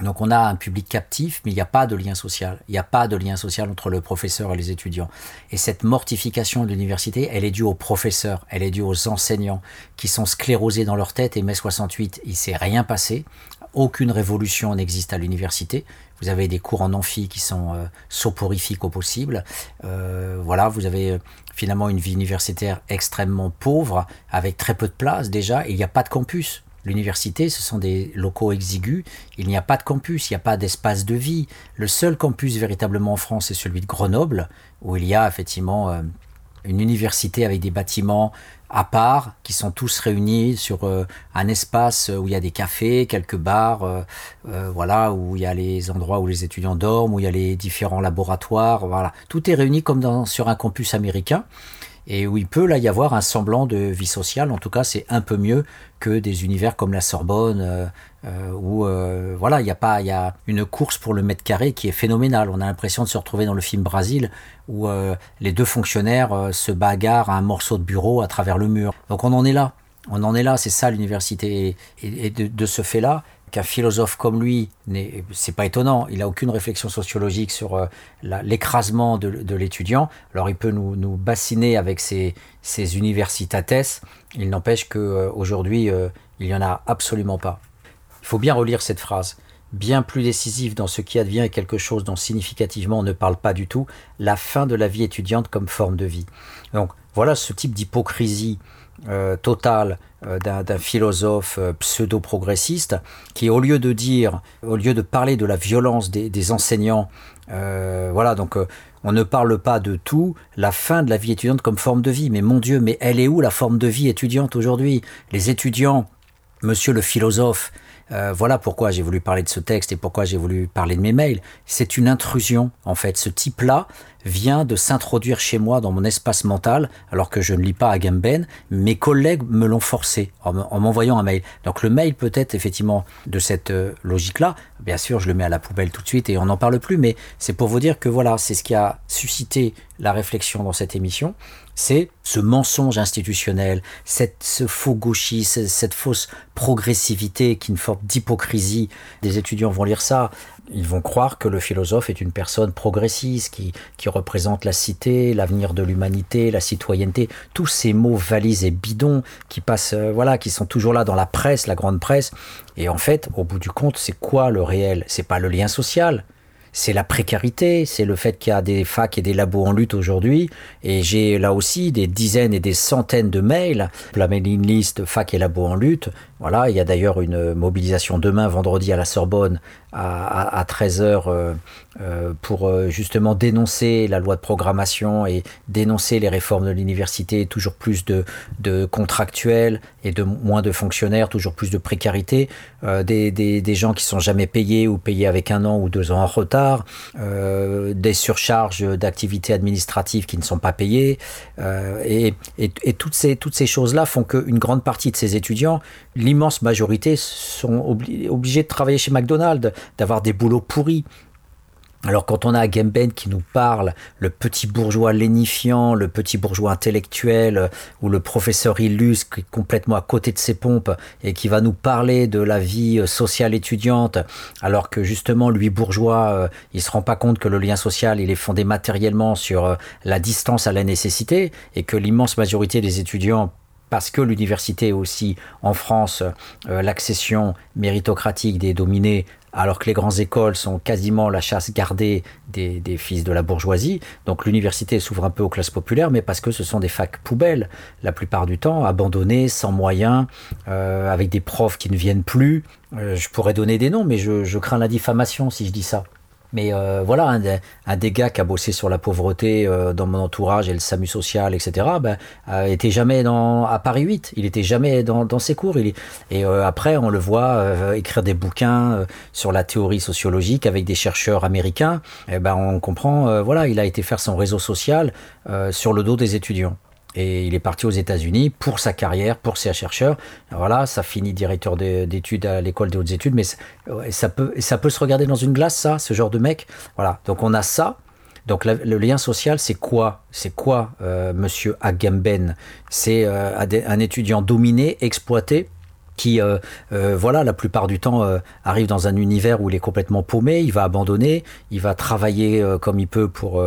Donc on a un public captif, mais il n'y a pas de lien social. Il n'y a pas de lien social entre le professeur et les étudiants. Et cette mortification de l'université, elle est due aux professeurs, elle est due aux enseignants qui sont sclérosés dans leur tête. Et mai 68, il s'est rien passé. Aucune révolution n'existe à l'université. Vous avez des cours en amphi qui sont euh, soporifiques au possible. Euh, voilà, vous avez euh, finalement une vie universitaire extrêmement pauvre, avec très peu de place déjà, et il n'y a pas de campus. L'université, ce sont des locaux exigus. Il n'y a pas de campus, il n'y a pas d'espace de vie. Le seul campus véritablement en France est celui de Grenoble, où il y a effectivement euh, une université avec des bâtiments à part, qui sont tous réunis sur euh, un espace où il y a des cafés, quelques bars, euh, voilà, où il y a les endroits où les étudiants dorment, où il y a les différents laboratoires, voilà. Tout est réuni comme dans, sur un campus américain. Et où il peut là y avoir un semblant de vie sociale. En tout cas, c'est un peu mieux que des univers comme la Sorbonne, euh, euh, où euh, voilà, il y a pas, il y a une course pour le mètre carré qui est phénoménale. On a l'impression de se retrouver dans le film Brasil, où les deux fonctionnaires se bagarrent à un morceau de bureau à travers le mur. Donc on en est là. On en est là, c'est ça l'université. Et, de, ce fait-là, qu'un philosophe comme lui, c'est pas étonnant, il a aucune réflexion sociologique sur euh, l'écrasement de, l'étudiant. Alors il peut nous, bassiner avec ses, ses universitates, il n'empêche qu'aujourd'hui, euh, il n'y en a absolument pas. Il faut bien relire cette phrase. Bien plus décisif dans ce qui advient est quelque chose dont significativement on ne parle pas du tout, la fin de la vie étudiante comme forme de vie. Donc voilà ce type d'hypocrisie euh, total euh, d'un philosophe euh, pseudo-progressiste qui, au lieu de dire, au lieu de parler de la violence des, enseignants, voilà, donc on ne parle pas de tout, la fin de la vie étudiante comme forme de vie. Mais mon Dieu, mais elle est où la forme de vie étudiante aujourd'hui? Les étudiants, monsieur le philosophe, voilà pourquoi j'ai voulu parler de ce texte et pourquoi j'ai voulu parler de mes mails. C'est une intrusion, en fait. Ce type-là, vient de s'introduire chez moi dans mon espace mental, alors que je ne lis pas Agamben. Mes collègues me l'ont forcé en m'envoyant un mail. Donc le mail peut être effectivement de cette euh, logique-là. Bien sûr, je le mets à la poubelle tout de suite et on n'en parle plus, mais c'est pour vous dire que voilà, c'est ce qui a suscité la réflexion dans cette émission. C'est ce mensonge institutionnel, cette, ce faux gauchisme, cette fausse progressivité qui est une forme d'hypocrisie. Des étudiants vont lire ça, ils vont croire que le philosophe est une personne progressiste qui, qui représente la cité, l'avenir de l'humanité, la citoyenneté, tous ces mots valises et bidons qui passent, euh, voilà, qui sont toujours là dans la presse, la grande presse. Et en fait, au bout du compte, c'est quoi le réel? C'est pas le lien social, c'est la précarité, c'est le fait qu'il y a des facs et des labos en lutte aujourd'hui. Et j'ai là aussi des dizaines et des centaines de mails. La mailing list fac et labos en lutte. Voilà, il y a d'ailleurs une mobilisation demain, vendredi, à la Sorbonne, à, 13h, euh, euh, pour euh, justement dénoncer la loi de programmation et dénoncer les réformes de l'université, toujours plus de, de, contractuels et de moins de fonctionnaires, toujours plus de précarité, des, des, des, gens qui sont jamais payés ou payés avec un an ou deux ans en retard, des surcharges d'activités administratives qui ne sont pas payées, et, et, et, toutes ces, toutes ces choses-là font qu'une grande partie de ces étudiants l'immense majorité sont obligés de travailler chez McDonald's, d'avoir des boulots pourris. Alors quand on a Gamben qui nous parle, le petit bourgeois lénifiant, le petit bourgeois intellectuel, ou le professeur illustre qui est complètement à côté de ses pompes et qui va nous parler de la vie sociale étudiante, alors que justement lui bourgeois, euh, il se rend pas compte que le lien social il est fondé matériellement sur euh, la distance à la nécessité et que l'immense majorité des étudiants parce que l'université aussi en France euh, l'accession méritocratique des dominés alors que les grandes écoles sont quasiment la chasse gardée des, fils de la bourgeoisie. Donc l'université s'ouvre un peu aux classes populaires, mais parce que ce sont des facs poubelles, la plupart du temps, abandonnées, sans moyens, euh, avec des profs qui ne viennent plus. Euh, je pourrais donner des noms, mais je crains la diffamation si je dis ça. Mais euh, voilà, un, un, des gars qui a bossé sur la pauvreté euh, dans mon entourage et le SAMU social, etc., ben, euh, était jamais dans, à Paris 8. Il était jamais dans, ses cours. Et après, on le voit écrire des bouquins sur la théorie sociologique avec des chercheurs américains. Et ben, on comprend, voilà, il a été faire son réseau social sur le dos des étudiants. Et il est parti aux États-Unis pour sa carrière, pour ses chercheurs. Voilà, ça finit directeur d'études à l'école des hautes études, mais ça peut, ça peut se regarder dans une glace, ça, ce genre de mec. Voilà, donc on a ça. Donc le lien social, c'est quoi? C'est quoi, euh, Monsieur Agamben? C'est euh, un étudiant dominé, exploité, qui, euh, euh, voilà, la plupart du temps euh, arrive dans un univers où il est complètement paumé, il va abandonner, il va travailler comme il peut pour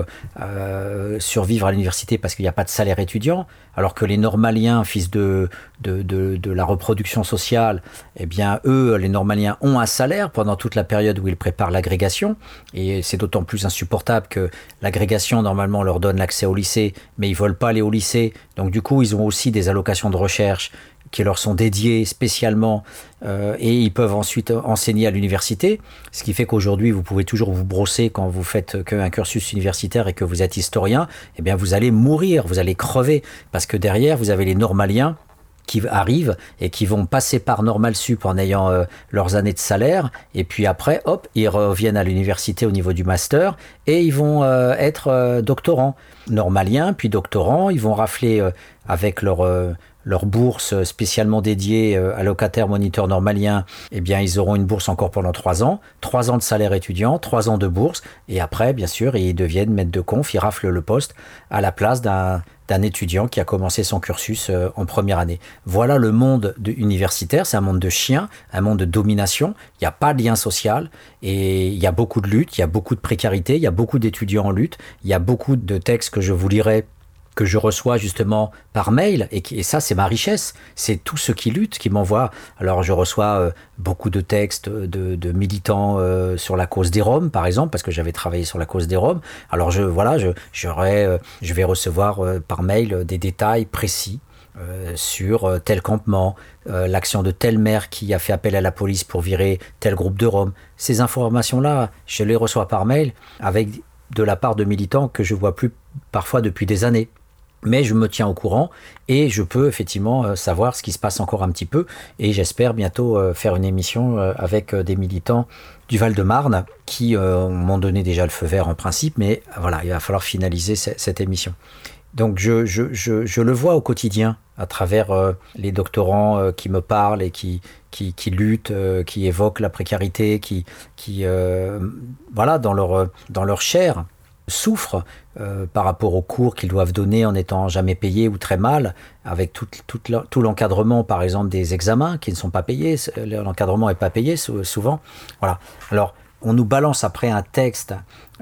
survivre à l'université parce qu'il n'y a pas de salaire étudiant, alors que les normaliens, fils de, de, de, la reproduction sociale, eh bien, eux, les normaliens ont un salaire pendant toute la période où ils préparent l'agrégation, et c'est d'autant plus insupportable que l'agrégation, normalement, leur donne l'accès au lycée, mais ils veulent pas aller au lycée, donc du coup, ils ont aussi des allocations de recherche qui leur sont dédiés spécialement euh, et ils peuvent ensuite enseigner à l'université, ce qui fait qu'aujourd'hui vous pouvez toujours vous brosser quand vous faites qu'un cursus universitaire et que vous êtes historien, eh bien vous allez mourir, vous allez crever parce que derrière vous avez les normaliens qui arrivent et qui vont passer par Normal Sup en ayant euh, leurs années de salaire et puis après hop ils reviennent à l'université au niveau du master et ils vont euh, être doctorants. Normaliens puis doctorants ils vont rafler avec leur leur bourse spécialement dédiée à locataires moniteurs normaliens, eh bien, ils auront une bourse encore pendant trois ans, trois ans de salaire étudiant, trois ans de bourse, et après, bien sûr, ils deviennent maîtres de conf, ils raflent le poste à la place d'un étudiant qui a commencé son cursus euh, en première année. Voilà le monde universitaire, c'est un monde de chiens, un monde de domination, il n'y a pas de lien social et il y a beaucoup de lutte, il y a beaucoup de précarité, il y a beaucoup d'étudiants en lutte, il y a beaucoup de textes que je vous lirai que je reçois justement par mail, et, ça c'est ma richesse, c'est tout ce qui lutte qui m'envoie. Alors je reçois euh, beaucoup de textes de, militants euh, sur la cause des Roms, par exemple, parce que j'avais travaillé sur la cause des Roms. Alors je voilà, je, euh, je vais recevoir par mail des détails précis. sur tel campement, l'action de tel maire qui a fait appel à la police pour virer tel groupe de Roms. Ces informations-là, je les reçois par mail avec de la part de militants que je vois plus parfois depuis des années mais je me tiens au courant et je peux effectivement euh, savoir ce qui se passe encore un petit peu. Et j'espère bientôt euh, faire une émission euh, avec des militants du Val-de-Marne qui m'ont donné déjà le feu vert en principe, mais voilà, il va falloir finaliser cette émission. Donc je, le vois au quotidien à travers les doctorants qui me parlent et qui, qui, qui luttent, qui évoquent la précarité, qui, qui voilà, dans leur, dans leur chair, souffrent euh, par rapport aux cours qu'ils doivent donner en étant jamais payés ou très mal, avec tout, tout, l'encadrement, par exemple, des examens qui ne sont pas payés. L'encadrement n'est pas payé souvent. Voilà. Alors, on nous balance après un texte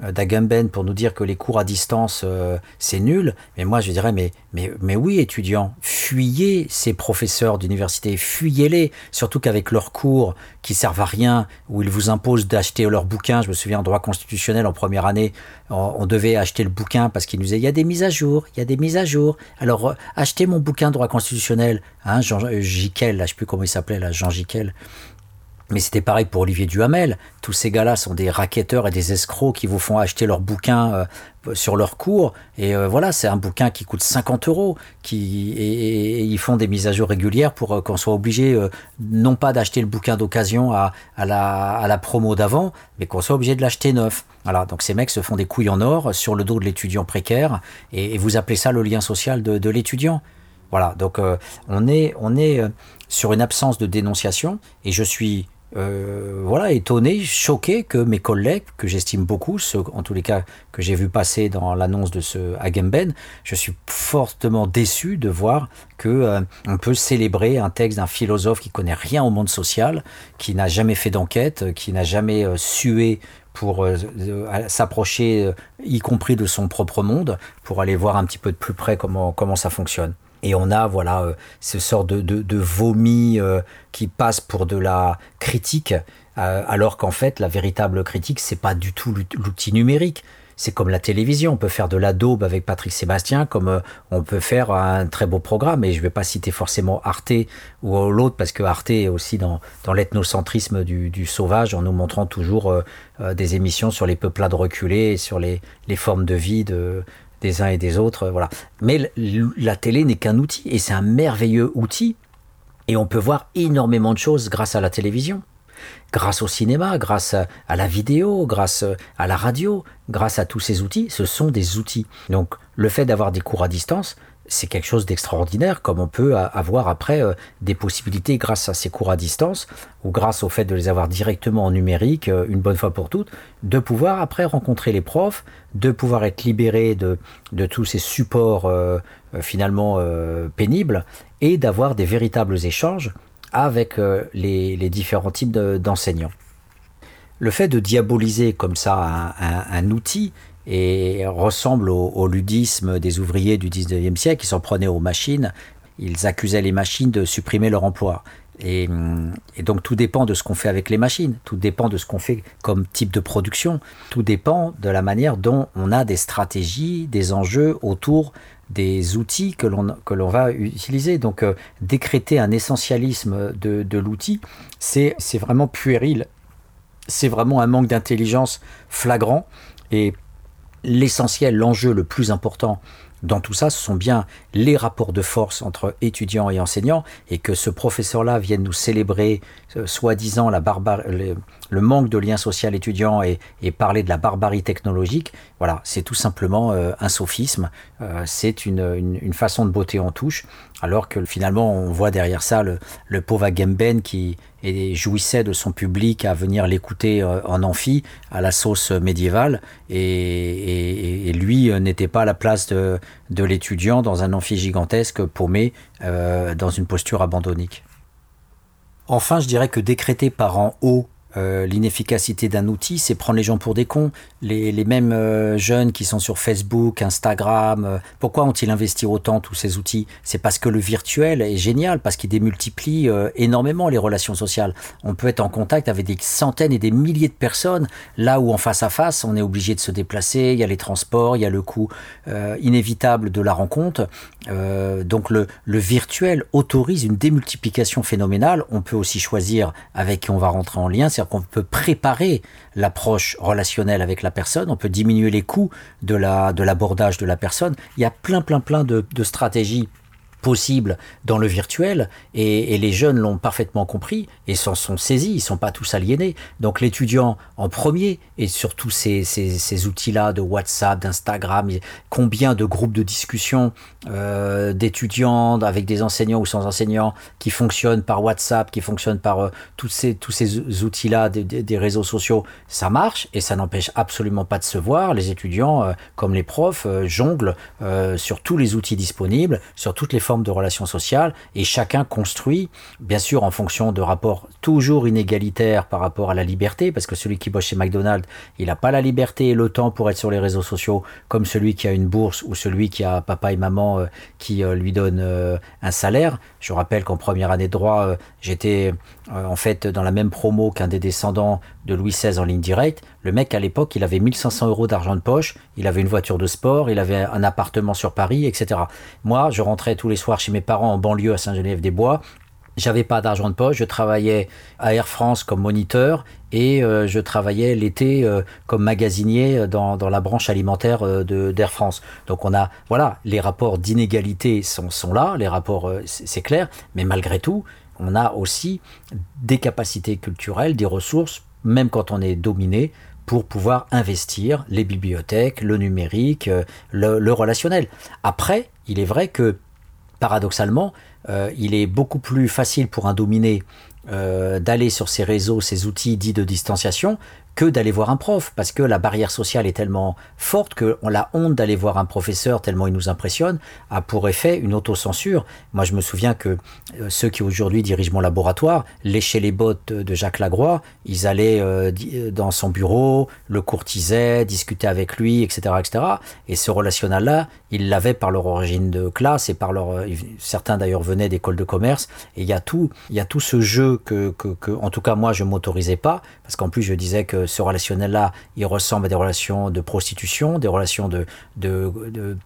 euh, d'Agamben pour nous dire que les cours à distance, euh, c'est nul. Mais moi, je dirais, mais, mais, mais oui, étudiants, fuyez ces professeurs d'université, fuyez-les. Surtout qu'avec leurs cours qui servent à rien, où ils vous imposent d'acheter leurs bouquins. Je me souviens, en droit constitutionnel, en première année, on, devait acheter le bouquin parce qu'ils nous disaient, il y a des mises à jour, il y a des mises à jour. Alors, euh, achetez mon bouquin droit constitutionnel. Hein, Jean Jiquel, là, je sais plus comment il s'appelait, là, Jean Jiquel. Mais c'était pareil pour Olivier Duhamel. Tous ces gars-là sont des raquetteurs et des escrocs qui vous font acheter leurs bouquins euh, sur leur cours. Et euh, voilà, c'est un bouquin qui coûte 50 euros. Qui, et, ils font des mises à jour régulières pour euh, qu'on soit obligé, non pas d'acheter le bouquin d'occasion à, à, la, à la promo d'avant, mais qu'on soit obligé de l'acheter neuf. Voilà, donc ces mecs se font des couilles en or sur le dos de l'étudiant précaire. Et, vous appelez ça le lien social de, de l'étudiant. Voilà, donc on est, on est sur une absence de dénonciation. Et je suis euh, voilà, étonné, choqué que mes collègues, que j'estime beaucoup, ceux en tous les cas que j'ai vu passer dans l'annonce de ce Agamben, je suis fortement déçu de voir que euh, on peut célébrer un texte d'un philosophe qui connaît rien au monde social, qui n'a jamais fait d'enquête, qui n'a jamais euh, sué pour s'approcher, y compris de son propre monde, pour aller voir un petit peu de plus près comment, comment ça fonctionne. Et on a voilà euh, ce sort de, de, vomi euh, qui passe pour de la critique, euh, alors qu'en fait la véritable critique c'est pas du tout l'outil numérique. C'est comme la télévision, on peut faire de la daube avec Patrick Sébastien, comme on peut faire un très beau programme. Et je ne vais pas citer forcément Arte ou l'autre, parce que Arte est aussi dans, dans l'ethnocentrisme du, du, sauvage, en nous montrant toujours des émissions sur les peuplades reculées, sur les, les formes de vie de, des uns et des autres, voilà. Mais la télé n'est qu'un outil, et c'est un merveilleux outil, et on peut voir énormément de choses grâce à la télévision, grâce au cinéma, grâce à la vidéo, grâce à la radio, grâce à tous ces outils, ce sont des outils. Donc le fait d'avoir des cours à distance, c'est quelque chose d'extraordinaire, comme on peut avoir après euh, des possibilités grâce à ces cours à distance, ou grâce au fait de les avoir directement en numérique, euh, une bonne fois pour toutes, de pouvoir après rencontrer les profs, de pouvoir être libéré de, tous ces supports euh, finalement pénibles, et d'avoir des véritables échanges avec les, différents types d'enseignants. le fait de diaboliser comme ça un outil, et ressemble au, ludisme des ouvriers du 19e siècle qui s'en prenaient aux machines. Ils accusaient les machines de supprimer leur emploi. Et, et, donc tout dépend de ce qu'on fait avec les machines, tout dépend de ce qu'on fait comme type de production, tout dépend de la manière dont on a des stratégies, des enjeux autour des outils que l'on va utiliser. Donc euh, décréter un essentialisme de, de l'outil, c'est vraiment puéril, c'est vraiment un manque d'intelligence flagrant. Et l'essentiel, l'enjeu le plus important dans tout ça, ce sont bien les rapports de force entre étudiants et enseignants, et que ce professeur-là vienne nous célébrer, euh, soi-disant, la barbar le, manque de lien social étudiant et, parler de la barbarie technologique, voilà, c'est tout simplement euh, un sophisme, euh, c'est une, une, façon de beauté en touche, alors que finalement, on voit derrière ça le, le pauvre Agamben qui jouissait de son public à venir l'écouter euh, en amphi à la sauce médiévale et, lui n'était pas à la place de, l'étudiant dans un amphi gigantesque paumé dans une posture abandonnique. Enfin, je dirais que décréter par en haut euh, l'inefficacité d'un outil, c'est prendre les gens pour des cons. Les, mêmes euh, jeunes qui sont sur Facebook, Instagram, euh, pourquoi ont-ils investi autant tous ces outils? C'est parce que le virtuel est génial, parce qu'il démultiplie énormément les relations sociales. On peut être en contact avec des centaines et des milliers de personnes, là où en face à face, on est obligé de se déplacer, il y a les transports, il y a le coût inévitable de la rencontre. donc le, le virtuel autorise une démultiplication phénoménale. On peut aussi choisir avec qui on va rentrer en lien qu'on peut préparer l'approche relationnelle avec la personne, on peut diminuer les coûts de l'abordage de, la personne. Il y a plein, plein, plein de stratégies possible dans le virtuel et, les jeunes l'ont parfaitement compris et s'en sont saisis, ils sont pas tous aliénés. Donc l'étudiant en premier et surtout ces, ces, outils-là de WhatsApp, d'Instagram, combien de groupes de discussion euh, d'étudiants avec des enseignants ou sans enseignants qui fonctionnent par WhatsApp, qui fonctionnent par euh, tous ces, tous ces outils-là des, réseaux sociaux, ça marche et ça n'empêche absolument pas de se voir. Les étudiants, euh, comme les profs, jonglent sur tous les outils disponibles, sur toutes les formes de relations sociales et chacun construit, bien sûr en fonction de rapports toujours inégalitaires par rapport à la liberté, parce que celui qui bosse chez McDonald's, il n'a pas la liberté et le temps pour être sur les réseaux sociaux comme celui qui a une bourse ou celui qui a papa et maman euh, qui euh, lui donnent euh, un salaire. Je rappelle qu'en première année de droit, j'étais en fait dans la même promo qu'un des descendants de Louis XVI en ligne directe. Le mec à l'époque, il avait 1500 euros d'argent de poche, il avait une voiture de sport, il avait un appartement sur Paris, etc. Moi, je rentrais tous les soirs chez mes parents en banlieue à Saint-Geneviève-des-Bois. J'avais pas d'argent de poche, je travaillais à Air France comme moniteur et euh, je travaillais l'été euh, comme magasinier dans, la branche alimentaire euh, d'Air France. Donc on a, voilà, les rapports d'inégalité sont, sont, là, les rapports, c'est clair, mais malgré tout, on a aussi des capacités culturelles, des ressources, même quand on est dominé, pour pouvoir investir les bibliothèques, le numérique, le relationnel. Après, il est vrai que paradoxalement, il est beaucoup plus facile pour un dominé euh, d'aller sur ces réseaux, ces outils dits de distanciation, que d'aller voir un prof, parce que la barrière sociale est tellement forte qu'on a honte d'aller voir un professeur tellement il nous impressionne, a pour effet une autocensure. Moi, je me souviens que euh, ceux qui aujourd'hui dirigent mon laboratoire léchaient les bottes de Jacques Lagroix, ils allaient euh, euh, dans son bureau, le courtisaient, discutaient avec lui, etc., etc. Et ce relationnel-là, ils l'avaient par leur origine de classe et par leur, certains d'ailleurs venaient d'écoles de commerce. Et il y a tout, il y a tout ce jeu que, que, que en tout cas moi, je m'autorisais pas, parce qu'en plus je disais que ce relationnel-là, il ressemble à des relations de prostitution, des relations de, de,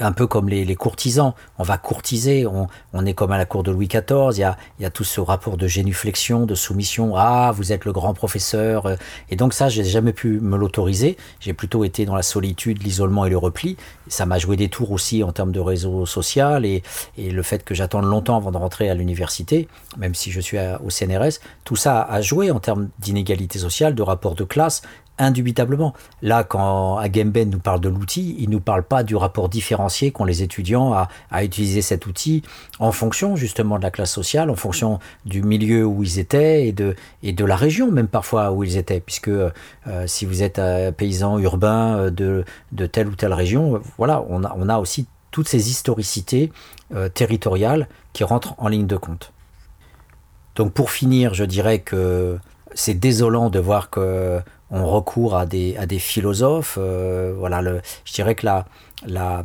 un peu comme les, courtisans. On va courtiser, on, est comme à la cour de Louis XIV, il y a, tout ce rapport de génuflexion, de soumission. Ah, vous êtes le grand professeur. Et donc ça, j'ai jamais pu me l'autoriser. J'ai plutôt été dans la solitude, l'isolement et le repli. Ça m'a joué des tours aussi en termes de réseau social et, le fait que j'attende longtemps avant de rentrer à l'université, même si je suis au CNRS, tout ça a joué en termes d'inégalité sociale, de rapport de classe, Indubitablement. Là, quand Agamben nous parle de l'outil, il ne nous parle pas du rapport différencié qu'ont les étudiants à, utiliser cet outil en fonction justement de la classe sociale, en fonction du milieu où ils étaient et de, la région même parfois où ils étaient. Puisque euh, si vous êtes un paysan urbain euh, de, telle ou telle région, voilà, on a, aussi toutes ces historicités euh, territoriales qui rentrent en ligne de compte. Donc pour finir, je dirais que c'est désolant de voir que on recourt à des, à des philosophes. Euh, voilà, le, je dirais que la, la,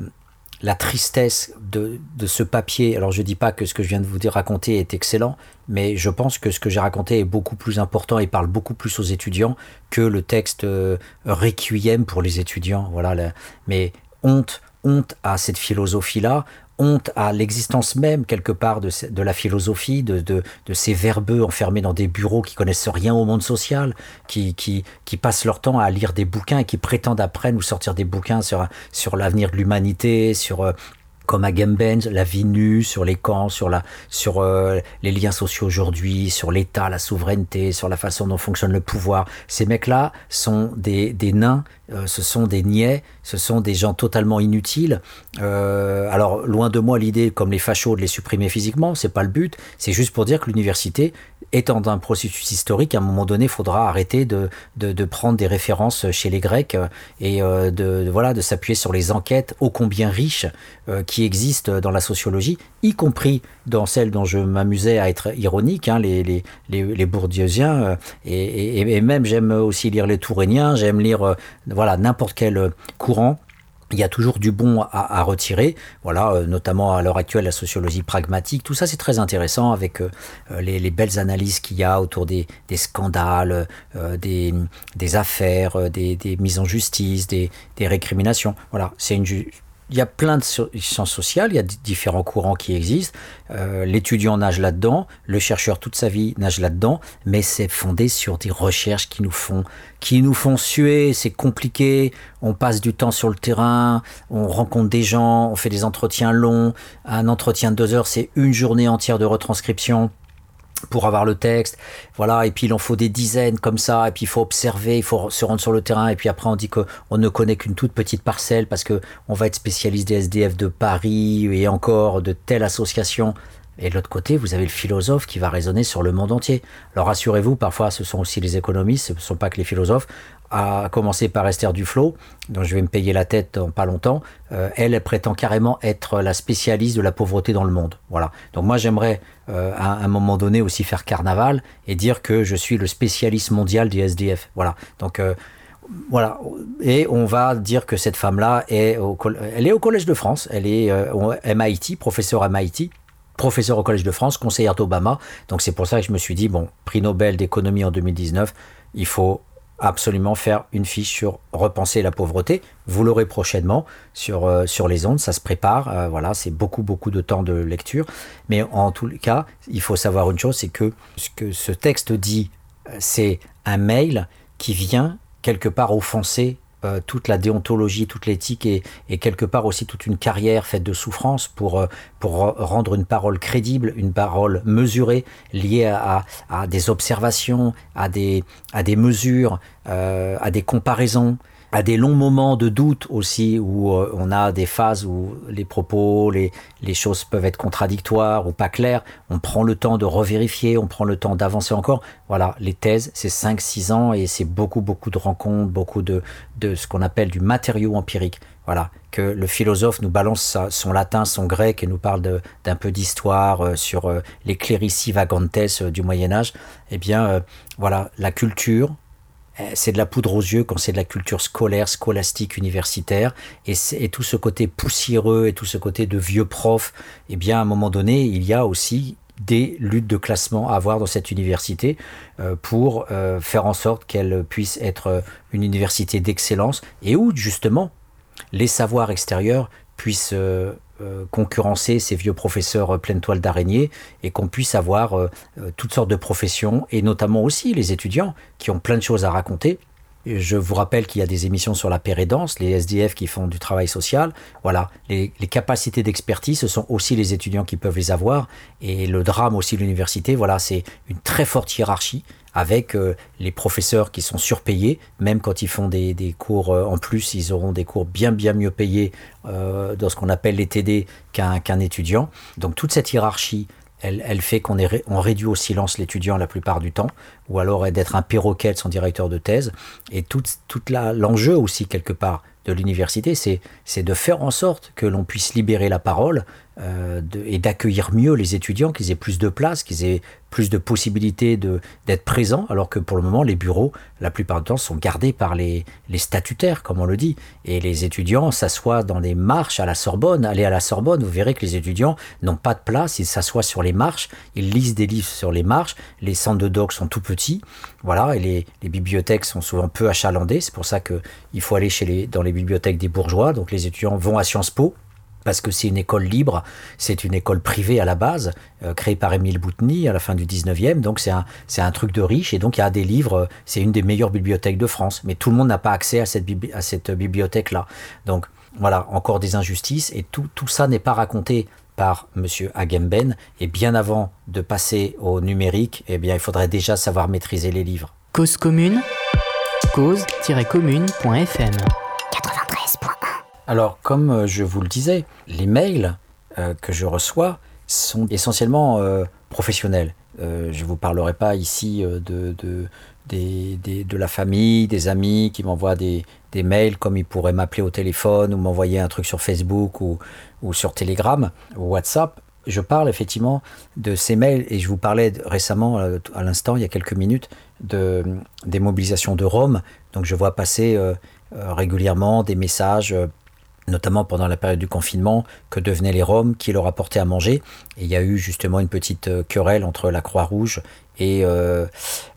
la tristesse de, de, ce papier, alors je ne dis pas que ce que je viens de vous raconter est excellent, mais je pense que ce que j'ai raconté est beaucoup plus important et parle beaucoup plus aux étudiants que le texte euh, Requiem pour les étudiants. Voilà, mais honte, honte à cette philosophie-là, honte à l'existence même, quelque part, de, de la philosophie, de, de, de, ces verbeux enfermés dans des bureaux qui connaissent rien au monde social, qui, qui, qui passent leur temps à lire des bouquins et qui prétendent après nous sortir des bouquins sur, sur l'avenir de l'humanité, sur euh, comme à Benz, la vie nue, sur les camps, sur, la, sur euh, les liens sociaux aujourd'hui, sur l'État, la souveraineté, sur la façon dont fonctionne le pouvoir. Ces mecs-là sont des, des nains euh, ce sont des niais, ce sont des gens totalement inutiles. Euh, alors, loin de moi l'idée, comme les fachos, de les supprimer physiquement, c'est pas le but. C'est juste pour dire que l'université, étant un processus historique, à un moment donné, il faudra arrêter de, de, prendre des références chez les Grecs et euh, de, voilà, de s'appuyer sur les enquêtes ô combien riches qui existent dans la sociologie, y compris dans celles dont je m'amusais à être ironique, hein, les, les, les, bourdieusiens. Et, et, même, j'aime aussi lire les touréniens, j'aime lire voilà, n'importe quel euh, courant il y a toujours du bon à, retirer, voilà, euh, notamment à l'heure actuelle la sociologie pragmatique. Tout ça c'est très intéressant avec euh, les, belles analyses qu'il y a autour des, scandales, des, affaires, des, mises en justice, des, des récriminations. Voilà, c'est une il y a plein de sciences sociales, il y a différents courants qui existent. Euh, l'étudiant nage là-dedans, le chercheur toute sa vie nage là-dedans, mais c'est fondé sur des recherches qui nous font, qui nous font suer. C'est compliqué. On passe du temps sur le terrain, on rencontre des gens, on fait des entretiens longs. Un entretien de deux heures, c'est une journée entière de retranscription pour avoir le texte, voilà, et puis il en faut des dizaines comme ça, et puis il faut observer, il faut se rendre sur le terrain, et puis après on dit qu'on ne connaît qu'une toute petite parcelle parce que on va être spécialiste des SDF de Paris et encore de telle association. Et de l'autre côté, vous avez le philosophe qui va raisonner sur le monde entier. Alors rassurez-vous, parfois ce sont aussi les économistes, ce ne sont pas que les philosophes à commencer par Esther Duflo, dont je vais me payer la tête dans pas longtemps. Euh, elle, prétend carrément être la spécialiste de la pauvreté dans le monde. Voilà. Donc moi, j'aimerais euh, à, un moment donné aussi faire carnaval et dire que je suis le spécialiste mondial du SDF. Voilà. Donc euh, voilà. Et on va dire que cette femme-là est au, elle est au Collège de France. Elle est au MIT, professeur MIT professeur au Collège de France, conseillère d'Obama. Donc c'est pour ça que je me suis dit, bon, prix Nobel d'économie en 2019, il faut absolument faire une fiche sur repenser la pauvreté. Vous l'aurez prochainement sur, euh, les ondes, ça se prépare. Euh, voilà, c'est beaucoup, beaucoup de temps de lecture. Mais en tout cas, il faut savoir une chose, c'est que ce que ce texte dit, euh, c'est un mail qui vient quelque part offenser euh, toute la déontologie, toute l'éthique et, quelque part aussi toute une carrière faite de souffrance pour, euh, pour rendre une parole crédible, une parole mesurée, liée à, des observations, à des, à des mesures, euh, à des comparaisons à des longs moments de doute aussi, où euh, on a des phases où les propos, les, les choses peuvent être contradictoires ou pas claires. On prend le temps de revérifier, on prend le temps d'avancer encore. Voilà, les thèses, c'est 5-6 ans et c'est beaucoup, beaucoup de rencontres, beaucoup de, de ce qu'on appelle du matériau empirique. Voilà, que le philosophe nous balance son latin, son grec et nous parle d'un peu d'histoire euh, sur euh, les clérici vagantes du Moyen Âge. Eh bien, voilà, la culture, c'est de la poudre aux yeux quand c'est de la culture scolaire, scolastique, universitaire, et, et, tout ce côté poussiéreux et tout ce côté de vieux prof, eh bien, à un moment donné, il y a aussi des luttes de classement à avoir dans cette université euh, pour euh, faire en sorte qu'elle puisse être une université d'excellence et où justement les savoirs extérieurs puissent euh, concurrencer ces vieux professeurs euh, pleine toile d'araignée et qu'on puisse avoir euh, toutes sortes de professions et notamment aussi les étudiants qui ont plein de choses à raconter. Je vous rappelle qu'il y a des émissions sur la pérédance, les SDF qui font du travail social. Voilà, les, les capacités d'expertise, ce sont aussi les étudiants qui peuvent les avoir. Et le drame aussi de l'université, voilà, c'est une très forte hiérarchie avec euh, les professeurs qui sont surpayés, même quand ils font des, cours euh, en plus, ils auront des cours bien bien mieux payés euh, dans ce qu'on appelle les TD qu'un étudiant. Donc toute cette hiérarchie, elle, fait qu'on on réduit au silence l'étudiant la plupart du temps, ou alors d'être un perroquet de son directeur de thèse. Et tout, toute l'enjeu aussi quelque part de l'université, c'est de faire en sorte que l'on puisse libérer la parole euh, et d'accueillir mieux les étudiants, qu'ils aient plus de place, qu'ils aient plus de possibilités d'être présents, alors que pour le moment, les bureaux, la plupart du temps, sont gardés par les, les statutaires, comme on le dit. Et les étudiants s'assoient dans des marches à la Sorbonne. Allez à la Sorbonne, vous verrez que les étudiants n'ont pas de place, ils s'assoient sur les marches, ils lisent des livres sur les marches, les centres de doc sont tout petits, voilà, et les, bibliothèques sont souvent peu achalandées, c'est pour ça qu'il faut aller chez les, dans les bibliothèques des bourgeois, donc les étudiants vont à Sciences Po, parce que c'est une école libre, c'est une école privée à la base, euh, créée par Émile Boutny à la fin du 19e, donc c'est un, un truc de riche, et donc il y a des livres, euh, c'est une des meilleures bibliothèques de France, mais tout le monde n'a pas accès à cette, à cette bibliothèque-là. Donc voilà, encore des injustices, et tout, tout ça n'est pas raconté par M. Agamben, et bien avant de passer au numérique, eh bien il faudrait déjà savoir maîtriser les livres. Cause commune, cause-commune.fm alors, comme euh, je vous le disais, les mails euh, que je reçois sont essentiellement euh, professionnels. je ne vous parlerai pas ici de, de, la famille, des amis qui m'envoient des, mails comme ils pourraient m'appeler au téléphone ou m'envoyer un truc sur Facebook ou, sur Telegram ou WhatsApp. Je parle effectivement de ces mails et je vous parlais récemment, à l'instant, il y a quelques minutes, de, des mobilisations de Rome. Donc je vois passer régulièrement des messages notamment pendant la période du confinement, que devenaient les Roms, qui leur apportaient à manger. Et il y a eu justement une petite euh, querelle entre la Croix-Rouge et euh,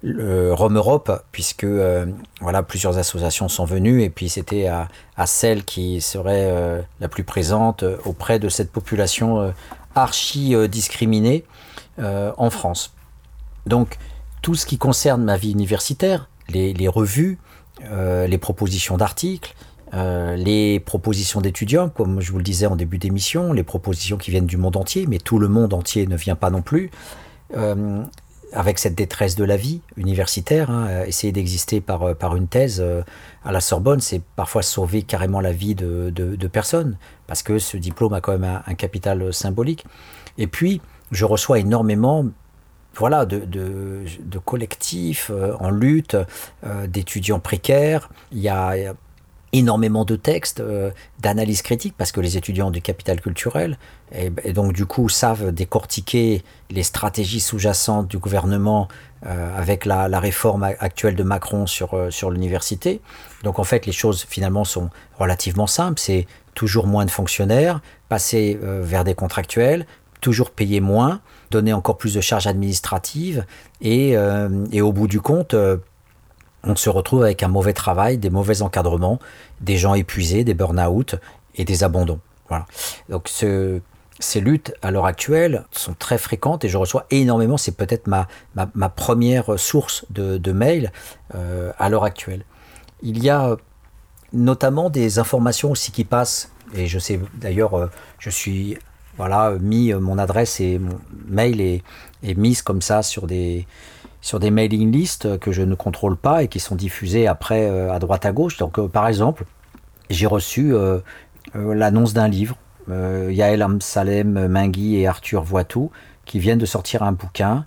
le Rome Europe, puisque euh, voilà, plusieurs associations sont venues, et puis c'était à, celle qui serait la plus présente auprès de cette population archi discriminée en France. Donc tout ce qui concerne ma vie universitaire, les, les revues, les propositions d'articles, euh, les propositions d'étudiants, comme je vous le disais en début d'émission, les propositions qui viennent du monde entier, mais tout le monde entier ne vient pas non plus. Euh, avec cette détresse de la vie universitaire, hein, essayer d'exister par, euh, par une thèse à la Sorbonne, c'est parfois sauver carrément la vie de, de, personnes, parce que ce diplôme a quand même un, capital symbolique. Et puis, je reçois énormément voilà, de, de collectifs en lutte, d'étudiants précaires. Il y a, énormément de textes, euh, d'analyse critique, parce que les étudiants du capital culturel, et, donc du coup, savent décortiquer les stratégies sous-jacentes du gouvernement euh, avec la, réforme actuelle de Macron sur, euh, sur l'université. Donc en fait, les choses finalement sont relativement simples. C'est toujours moins de fonctionnaires, passer vers des contractuels, toujours payer moins, donner encore plus de charges administratives, et, et au bout du compte, on se retrouve avec un mauvais travail, des mauvais encadrements, des gens épuisés, des burn-out et des abandons. Voilà. Donc ces luttes à l'heure actuelle sont très fréquentes et je reçois énormément, c'est peut-être ma, ma, première source de, de mails euh, à l'heure actuelle. Il y a notamment des informations aussi qui passent, et je sais d'ailleurs, euh, je suis voilà, mis mon adresse et mon mail est, est mise comme ça sur des, sur des mailing lists que je ne contrôle pas et qui sont diffusés après euh, à droite à gauche. Donc, euh, par exemple, j'ai reçu euh, l'annonce d'un livre. Yael Amsalem Mingui et Arthur Voitou qui viennent de sortir un bouquin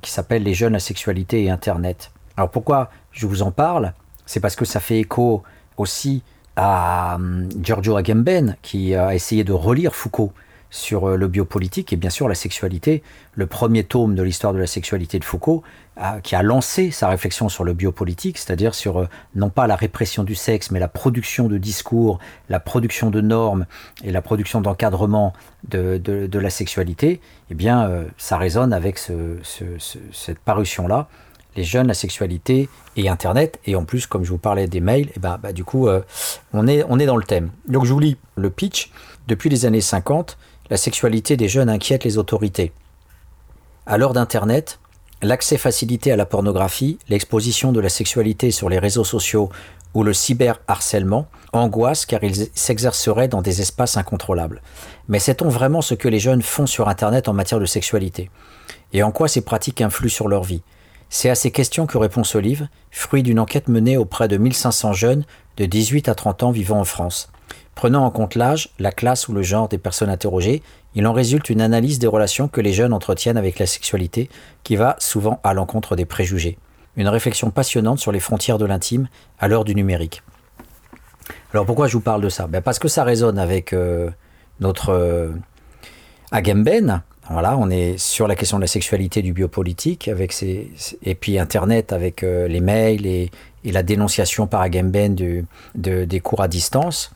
qui s'appelle Les jeunes, la sexualité et Internet. Alors pourquoi je vous en parle? C'est parce que ça fait écho aussi à hum, Giorgio Agamben qui a essayé de relire Foucault sur euh, le biopolitique et bien sûr la sexualité. Le premier tome de l'histoire de la sexualité de Foucault, qui a lancé sa réflexion sur le biopolitique, c'est-à-dire sur euh, non pas la répression du sexe, mais la production de discours, la production de normes et la production d'encadrement de, la sexualité, eh bien, euh, ça résonne avec cette parution-là. Les jeunes, la sexualité et Internet. Et en plus, comme je vous parlais des mails, eh ben, bah, du coup, on, est, on est dans le thème. Donc je vous lis le pitch. Depuis les années 50, la sexualité des jeunes inquiète les autorités. À l'heure d'Internet, l'accès facilité à la pornographie, l'exposition de la sexualité sur les réseaux sociaux ou le cyberharcèlement angoissent car ils s'exerceraient dans des espaces incontrôlables. Mais sait-on vraiment ce que les jeunes font sur Internet en matière de sexualité? Et en quoi ces pratiques influent sur leur vie? C'est à ces questions que répond ce livre, fruit d'une enquête menée auprès de 1500 jeunes de 18 à 30 ans vivant en France. Prenant en compte l'âge, la classe ou le genre des personnes interrogées, il en résulte une analyse des relations que les jeunes entretiennent avec la sexualité qui va souvent à l'encontre des préjugés. Une réflexion passionnante sur les frontières de l'intime à l'heure du numérique. Alors pourquoi je vous parle de ça? Ben Parce que ça résonne avec euh, notre euh, Agamben. Voilà, on est sur la question de la sexualité du biopolitique avec ses, et puis Internet avec euh, les mails et, la dénonciation par Agamben des cours à distance.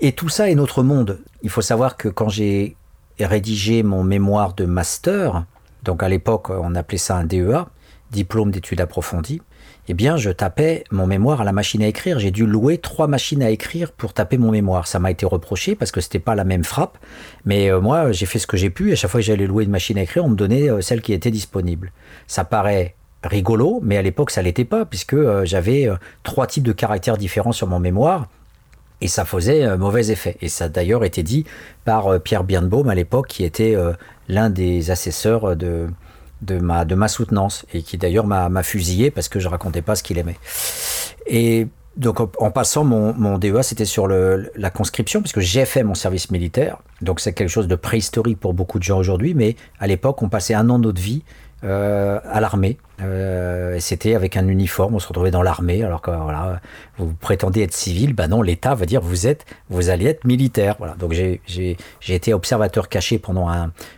Et tout ça est notre monde. Il faut savoir que quand j'ai rédigé mon mémoire de master, donc à l'époque on appelait ça un DEA, diplôme d'études approfondies, eh bien, je tapais mon mémoire à la machine à écrire. J'ai dû louer trois machines à écrire pour taper mon mémoire. Ça m'a été reproché parce que c'était pas la même frappe. Mais euh, moi, j'ai fait ce que j'ai pu. À chaque fois que j'allais louer une machine à écrire, on me donnait euh, celle qui était disponible. Ça paraît rigolo, mais à l'époque, ça l'était pas puisque euh, j'avais trois types de caractères différents sur mon mémoire. Et ça faisait mauvais effet. Et ça a d'ailleurs été dit par Pierre Birnbaum à l'époque, qui était l'un des assesseurs de, de ma, de ma soutenance et qui d'ailleurs m'a fusillé parce que je racontais pas ce qu'il aimait. Et donc en passant, mon, mon DEA, c'était sur le, la conscription, puisque j'ai fait mon service militaire. Donc c'est quelque chose de préhistorique pour beaucoup de gens aujourd'hui, mais à l'époque, on passait un an de notre vie euh, à l'armée. Euh, c'était avec un uniforme, on se retrouvait dans l'armée, alors que voilà, vous prétendez être civil, ben non, l'État va dire vous êtes, vous allez être militaire. Voilà. Donc j'ai été observateur caché pendant,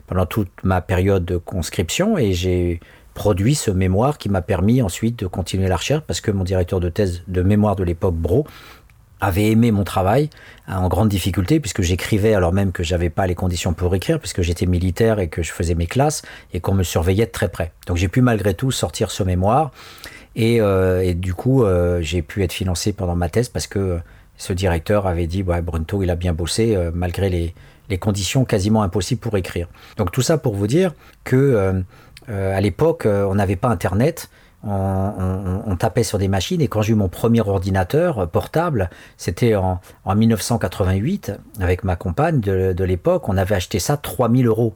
pendant toute ma période de conscription et j'ai produit ce mémoire qui m'a permis ensuite de continuer la recherche parce que mon directeur de thèse de mémoire de l'époque, Bro, avait aimé mon travail hein, en grande difficulté puisque j'écrivais alors même que j'avais pas les conditions pour écrire puisque j'étais militaire et que je faisais mes classes et qu'on me surveillait de très près. Donc j'ai pu malgré tout sortir ce mémoire et, euh, du coup euh, j'ai pu être financé pendant ma thèse parce que ce directeur avait dit ouais Brunto il a bien bossé euh, malgré les, les, conditions quasiment impossibles pour écrire. Donc tout ça pour vous dire que à l'époque on n'avait pas internet on, tapait sur des machines et quand j'ai eu mon premier ordinateur portable, c'était en, 1988 avec ma compagne de, l'époque, on avait acheté ça 3000 euros.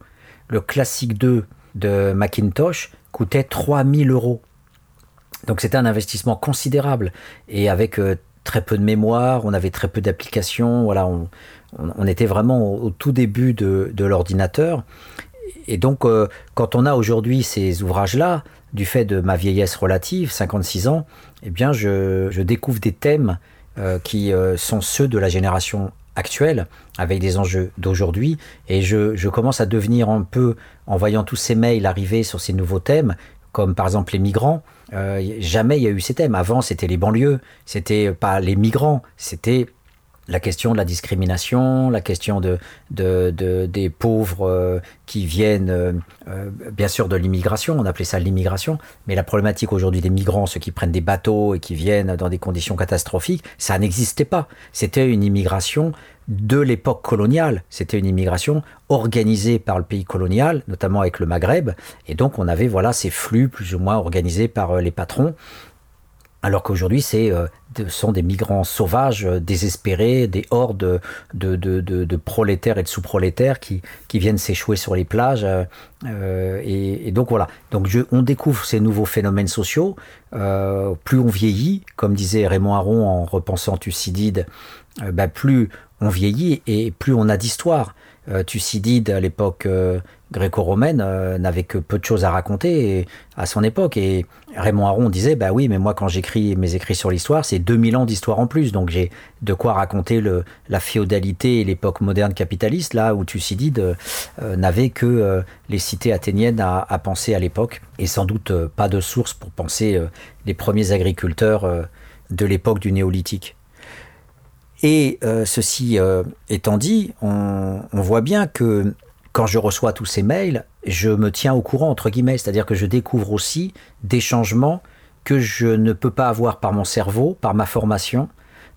Le classique 2 de Macintosh coûtait 3000 euros. Donc c'était un investissement considérable et avec euh, très peu de mémoire, on avait très peu d'applications, on, était vraiment au, tout début de, l'ordinateur. Et donc, euh, quand on a aujourd'hui ces ouvrages-là, du fait de ma vieillesse relative, 56 ans, eh bien, je, découvre des thèmes euh, qui euh, sont ceux de la génération actuelle, avec des enjeux d'aujourd'hui, et je, commence à devenir un peu, en voyant tous ces mails arriver sur ces nouveaux thèmes, comme par exemple les migrants, jamais il y a eu ces thèmes. Avant, c'était les banlieues, c'était pas les migrants, c'était la question de la discrimination, la question de, des pauvres euh, qui viennent, euh, euh, bien sûr, de l'immigration, on appelait ça l'immigration, mais la problématique aujourd'hui des migrants, ceux qui prennent des bateaux et qui viennent dans des conditions catastrophiques, ça n'existait pas. C'était une immigration de l'époque coloniale, c'était une immigration organisée par le pays colonial, notamment avec le Maghreb, et donc on avait voilà ces flux plus ou moins organisés par les patrons alors qu'aujourd'hui, c'est euh, sont des migrants sauvages, euh, désespérés, des hordes de, de, prolétaires et de sous-prolétaires qui, qui viennent s'échouer sur les plages. Euh, et, donc voilà. Donc je, on découvre ces nouveaux phénomènes sociaux. plus on vieillit, comme disait Raymond Aron en repensant Thucydide, bah, plus on vieillit et plus on a d'histoire. Thucydide, à l'époque gréco-romaine euh, n'avait que peu de choses à raconter à son époque. Et Raymond Aron disait, bah oui, mais moi quand j'écris mes écrits sur l'histoire, c'est 2000 ans d'histoire en plus. Donc j'ai de quoi raconter la féodalité et l'époque moderne capitaliste, là où Thucydide euh, n'avait que euh, les cités athéniennes à, à penser à l'époque. Et sans doute pas de source pour penser les premiers agriculteurs de l'époque du néolithique. Et ceci étant dit, on, on voit bien que quand je reçois tous ces mails, je me tiens au courant, entre guillemets, c'est-à-dire que je découvre aussi des changements que je ne peux pas avoir par mon cerveau, par ma formation,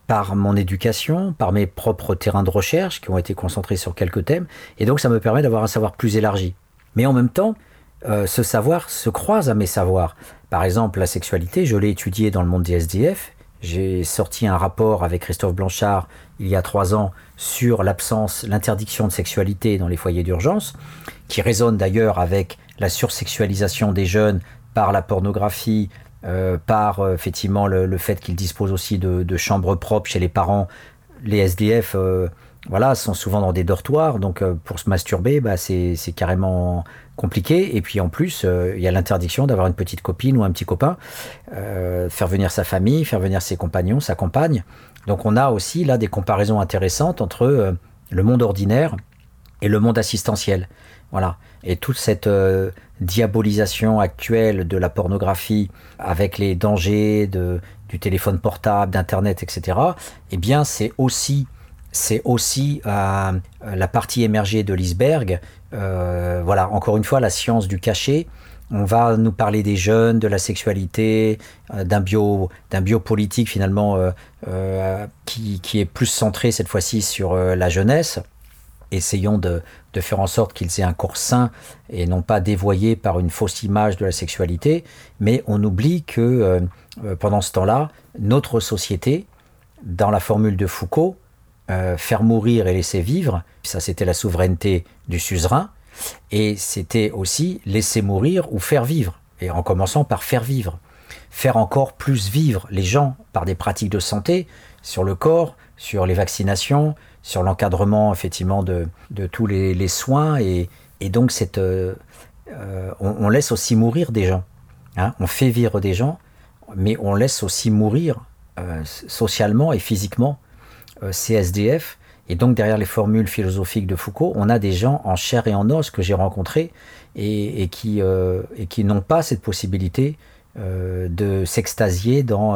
par mon éducation, par mes propres terrains de recherche qui ont été concentrés sur quelques thèmes, et donc ça me permet d'avoir un savoir plus élargi. Mais en même temps, euh, ce savoir se croise à mes savoirs. Par exemple, la sexualité, je l'ai étudiée dans le monde des SDF, j'ai sorti un rapport avec Christophe Blanchard il y a trois ans sur l'absence, l'interdiction de sexualité dans les foyers d'urgence, qui résonne d'ailleurs avec la sursexualisation des jeunes par la pornographie, euh, par euh, effectivement le, fait qu'ils disposent aussi de, chambres propres chez les parents. Les SDF, euh, voilà, sont souvent dans des dortoirs, donc pour se masturber, bah, c'est carrément compliqué. Et puis en plus, euh, il y a l'interdiction d'avoir une petite copine ou un petit copain, euh, faire venir sa famille, faire venir ses compagnons, sa compagne. Donc on a aussi là des comparaisons intéressantes entre euh, le monde ordinaire et le monde assistentiel. Voilà. Et toute cette diabolisation actuelle de la pornographie avec les dangers de, du téléphone portable, d'Internet, etc., eh bien, c'est aussi c'est aussi la partie émergée de l'iceberg euh, voilà, encore une fois, la science du cachet, on va nous parler des jeunes, de la sexualité, d'un bio, d'un biopolitique finalement qui, qui, est plus centré cette fois-ci sur la jeunesse. Essayons de, faire en sorte qu'ils aient un corps sain et non pas dévoyé par une fausse image de la sexualité, mais on oublie que euh, euh, pendant ce temps-là, notre société, dans la formule de Foucault, euh, faire mourir et laisser vivre, ça c'était la souveraineté du suzerain, et c'était aussi laisser mourir ou faire vivre, et en commençant par faire vivre. Faire encore plus vivre les gens par des pratiques de santé sur le corps, sur les vaccinations, sur l'encadrement effectivement de, tous les, soins et, donc cette, euh, euh, on, laisse aussi mourir des gens. Hein. On fait vivre des gens, mais on laisse aussi mourir socialement et physiquement ces SDF. Et donc derrière les formules philosophiques de Foucault, on a des gens en chair et en os que j'ai rencontrés et, qui, et qui n'ont pas cette possibilité de s'extasier dans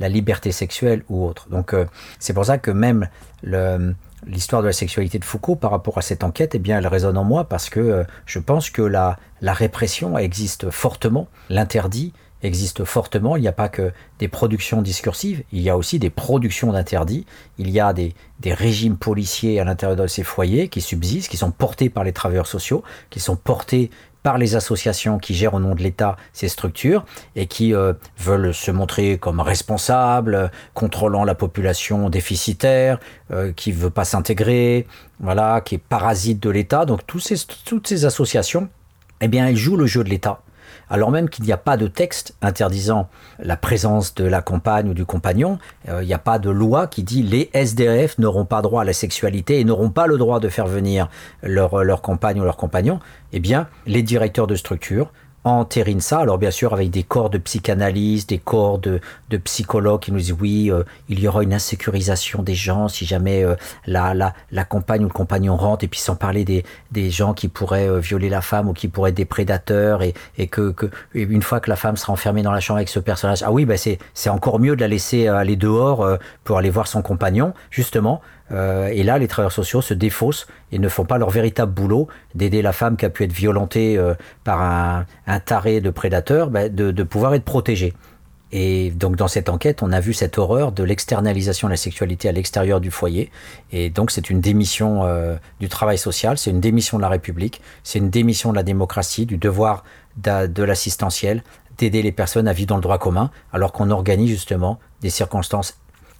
la liberté sexuelle ou autre. Donc c'est pour ça que même l'histoire de la sexualité de Foucault par rapport à cette enquête, eh bien, elle résonne en moi parce que euh, je pense que la répression existe fortement, l'interdit existe fortement. Il n'y a pas que des productions discursives, il y a aussi des productions d'interdits. Il y a des, des, régimes policiers à l'intérieur de ces foyers qui subsistent, qui sont portés par les travailleurs sociaux, qui sont portés par les associations qui gèrent au nom de l'État ces structures et qui euh, veulent se montrer comme responsables, contrôlant la population déficitaire, euh, qui ne veut pas s'intégrer, voilà, qui est parasite de l'État. Donc ces, toutes ces associations, eh bien, elles jouent le jeu de l'État alors même qu'il n'y a pas de texte interdisant la présence de la compagne ou du compagnon, euh, il n'y a pas de loi qui dit les SDF n'auront pas droit à la sexualité et n'auront pas le droit de faire venir leur, leur compagne ou leur compagnon, eh bien, les directeurs de structure entérine ça. Alors bien sûr avec des corps de psychanalyse, des corps de, de psychologues qui nous disent oui, euh, il y aura une insécurisation des gens si jamais euh, la, la, la, compagne ou le compagnon rentre, et puis sans parler des, des gens qui pourraient euh, violer la femme ou qui pourraient être des prédateurs, et, et que, que, une fois que la femme sera enfermée dans la chambre avec ce personnage, ah oui, bah c'est, c'est encore mieux de la laisser aller dehors pour aller voir son compagnon, justement. Euh, et là, les travailleurs sociaux se défaussent et ne font pas leur véritable boulot d'aider la femme qui a pu être violentée euh, par un, taré de prédateur, bah, de, pouvoir être protégée. Et donc dans cette enquête, on a vu cette horreur de l'externalisation de la sexualité à l'extérieur du foyer. Et donc c'est une démission euh, du travail social, c'est une démission de la République, c'est une démission de la démocratie, du devoir de l'assistentiel, d'aider les personnes à vivre dans le droit commun, alors qu'on organise justement des circonstances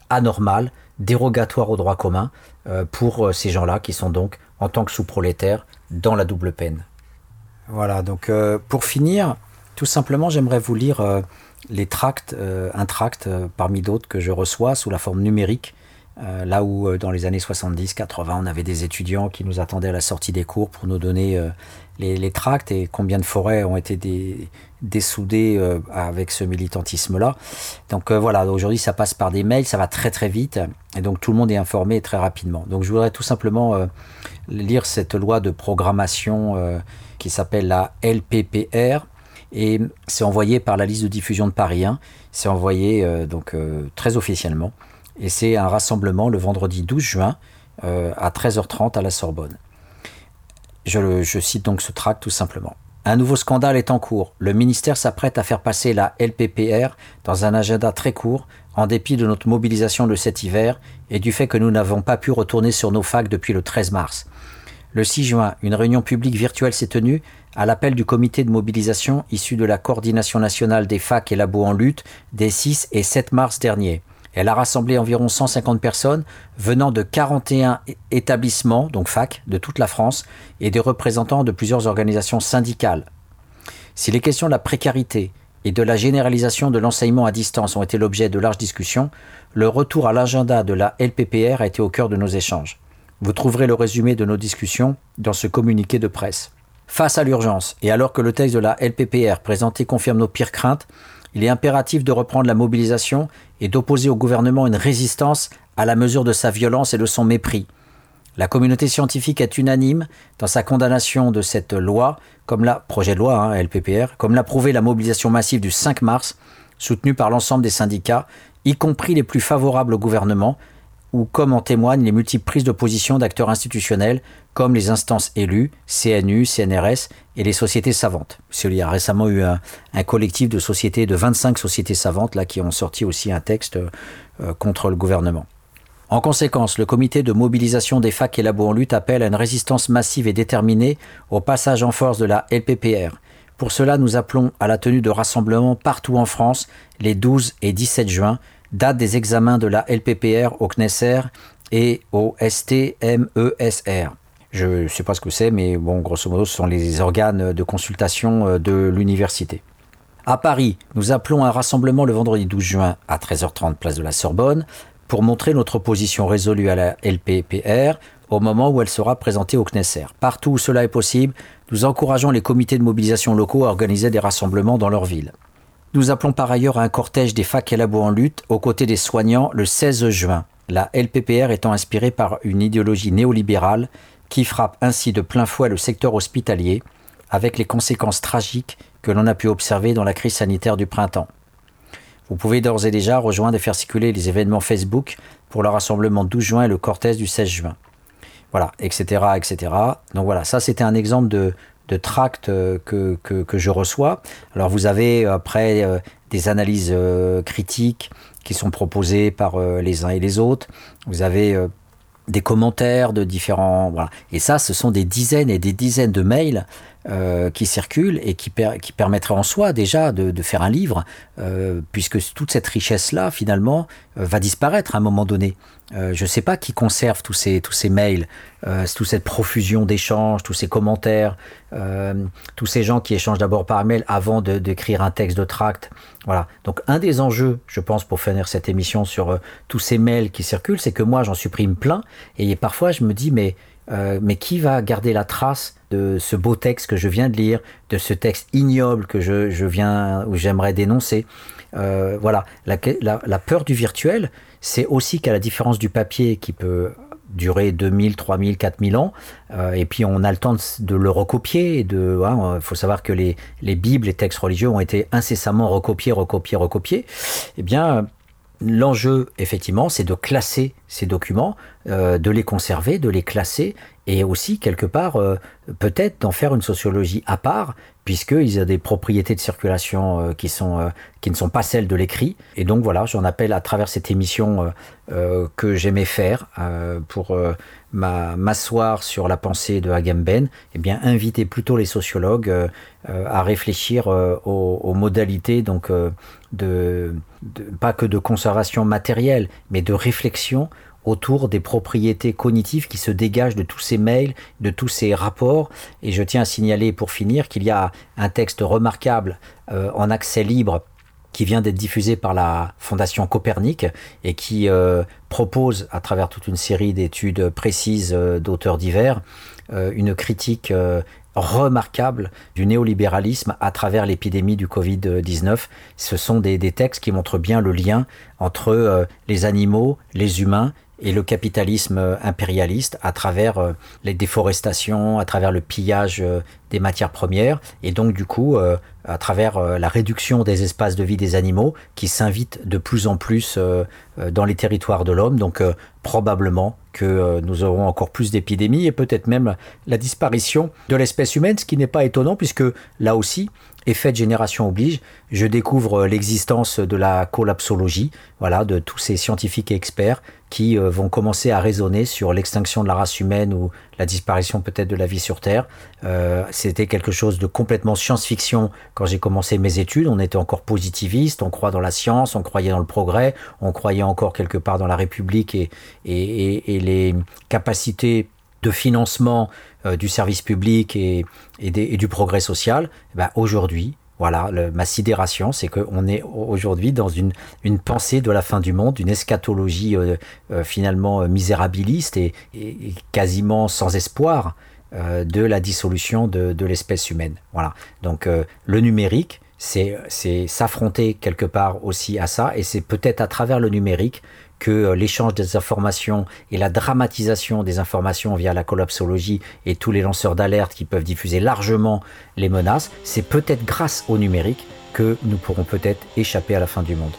anormales dérogatoire au droit commun euh, pour euh, ces gens-là qui sont donc en tant que sous-prolétaires dans la double peine. Voilà, donc euh, pour finir, tout simplement, j'aimerais vous lire les tracts, un tract parmi d'autres que je reçois sous la forme numérique là où dans les années 70-80, on avait des étudiants qui nous attendaient à la sortie des cours pour nous donner les, tracts et combien de forêts ont été dessoudées avec ce militantisme-là. Donc voilà, aujourd'hui ça passe par des mails, ça va très très vite et donc tout le monde est informé très rapidement. Donc je voudrais tout simplement lire cette loi de programmation qui s'appelle la LPPR et c'est envoyé par la liste de diffusion de Paris 1. C'est envoyé donc très officiellement. Et c'est un rassemblement le vendredi 12 juin euh, à 13h30 à la Sorbonne. Je, cite donc ce tract tout simplement. Un nouveau scandale est en cours. Le ministère s'apprête à faire passer la LPPR dans un agenda très court, en dépit de notre mobilisation de cet hiver et du fait que nous n'avons pas pu retourner sur nos facs depuis le 13 mars. Le 6 juin, une réunion publique virtuelle s'est tenue à l'appel du comité de mobilisation issu de la coordination nationale des facs et labos en lutte des 6 et 7 mars dernier. Elle a rassemblé environ 150 personnes venant de 41 établissements, donc fac, de toute la France, et des représentants de plusieurs organisations syndicales. Si les questions de la précarité et de la généralisation de l'enseignement à distance ont été l'objet de larges discussions, le retour à l'agenda de la LPPR a été au cœur de nos échanges. Vous trouverez le résumé de nos discussions dans ce communiqué de presse. Face à l'urgence, et alors que le texte de la LPPR présenté confirme nos pires craintes, il est impératif de reprendre la mobilisation et d'opposer au gouvernement une résistance à la mesure de sa violence et de son mépris. La communauté scientifique est unanime dans sa condamnation de cette loi, comme la projet loi hein, LPPR, comme l'a prouvé la mobilisation massive du 5 mars, soutenue par l'ensemble des syndicats, y compris les plus favorables au gouvernement, ou comme en témoignent les multiples prises de position d'acteurs institutionnels comme les instances élues, CNU, CNRS et les sociétés savantes. Il y a récemment eu un, collectif de sociétés, de 25 sociétés savantes, là, qui ont sorti aussi un texte euh, contre le gouvernement. En conséquence, le comité de mobilisation des facs et labos en lutte appelle à une résistance massive et déterminée au passage en force de la LPPR. Pour cela, nous appelons à la tenue de rassemblements partout en France les 12 et 17 juin, date des examens de la LPPR au CNESER et au STMESR. Je ne sais pas ce que c'est, mais bon, grosso modo, ce sont les organes de consultation euh, de l'université. À Paris, nous appelons un rassemblement le vendredi 12 juin à 13h30 place de la Sorbonne pour montrer notre position résolue à la LPPR au moment où elle sera présentée au CNESER. Partout où cela est possible, nous encourageons les comités de mobilisation locaux à organiser des rassemblements dans leur ville. Nous appelons par ailleurs à un cortège des facs et labos en lutte aux côtés des soignants le 16 juin, la LPPR étant inspirée par une idéologie néolibérale qui frappe ainsi de plein fouet le secteur hospitalier, avec les conséquences tragiques que l'on a pu observer dans la crise sanitaire du printemps. Vous pouvez d'ores et déjà rejoindre et faire circuler les événements Facebook pour le rassemblement 12 juin et le cortège du 16 juin. Voilà, etc. etc. Donc voilà, ça c'était un exemple de, de tract euh, que, que, je reçois. Alors vous avez euh, après euh, des analyses critiques qui sont proposées par les uns et les autres. Vous avez des commentaires de différents... Et ça, ce sont des dizaines et des dizaines de mails qui circulent et qui, permettraient en soi déjà de, faire un livre, puisque toute cette richesse-là, finalement, va disparaître à un moment donné. Je ne sais pas qui conserve tous ces, mails, toute cette profusion d'échanges, tous ces commentaires, tous ces gens qui échangent d'abord par mail avant d'écrire un texte de tract. Voilà. Donc un des enjeux, je pense, pour finir cette émission sur tous ces mails qui circulent, c'est que moi, j'en supprime plein, et parfois, je me dis, mais euh, mais qui va garder la trace de ce beau texte que je viens de lire, de ce texte ignoble que je, je viens ou j'aimerais dénoncer? Euh, Voilà, la, la, peur du virtuel, c'est aussi qu'à la différence du papier qui peut durer 2000, 3000, 4000 ans, euh, et puis on a le temps de, le recopier. Il hein, faut savoir que les, les Bibles, les textes religieux ont été incessamment recopiés, recopiés, recopiés. Eh bien, L'enjeu, effectivement, c'est de classer ces documents, euh, de les conserver, de les classer, et aussi, quelque part, euh, peut-être d'en faire une sociologie à part, puisqu'ils ont des propriétés de circulation euh, qui, sont, qui ne sont pas celles de l'écrit. Et donc voilà, j'en appelle à travers cette émission que j'aimais faire pour m'asseoir sur la pensée de Agamben, eh bien, inviter plutôt les sociologues à réfléchir aux, modalités donc, de, pas que de conservation matérielle, mais de réflexion autour des propriétés cognitives qui se dégagent de tous ces mails, de tous ces rapports. Et je tiens à signaler pour finir qu'il y a un texte remarquable euh, en accès libre qui vient d'être diffusé par la Fondation Copernic et qui euh, propose, à travers toute une série d'études précises euh, d'auteurs divers, une critique remarquable du néolibéralisme à travers l'épidémie du Covid-19. Ce sont des, textes qui montrent bien le lien entre les animaux, les humains et le capitalisme euh, impérialiste à travers euh, les déforestations, à travers le pillage des matières premières et donc du coup à travers la réduction des espaces de vie des animaux qui s'invitent de plus en plus dans les territoires de l'homme. Donc probablement que euh, nous aurons encore plus d'épidémies et peut-être même la disparition de l'espèce humaine, ce qui n'est pas étonnant puisque là aussi, effet de génération oblige, je découvre l'existence de la collapsologie, voilà, de tous ces scientifiques et experts qui euh, vont commencer à raisonner sur l'extinction de la race humaine ou la disparition peut-être de la vie sur Terre. Euh, c'était quelque chose de complètement science-fiction quand j'ai commencé mes études. On était encore positiviste, on croit dans la science, on croyait dans le progrès, on croyait encore quelque part dans la République et, les capacités de financement euh, du service public et, du progrès social. Eh ben aujourd'hui, voilà, ma sidération, c'est qu'on est aujourd'hui dans une, une, pensée de la fin du monde, une eschatologie euh, euh, finalement misérabiliste et, quasiment sans espoir de la dissolution de, de l'espèce humaine. Voilà. Donc le numérique, c'est s'affronter quelque part aussi à ça, et c'est peut-être à travers le numérique que euh, l'échange des informations et la dramatisation des informations via la collapsologie et tous les lanceurs d'alerte qui peuvent diffuser largement les menaces, c'est peut-être grâce au numérique que nous pourrons peut-être échapper à la fin du monde.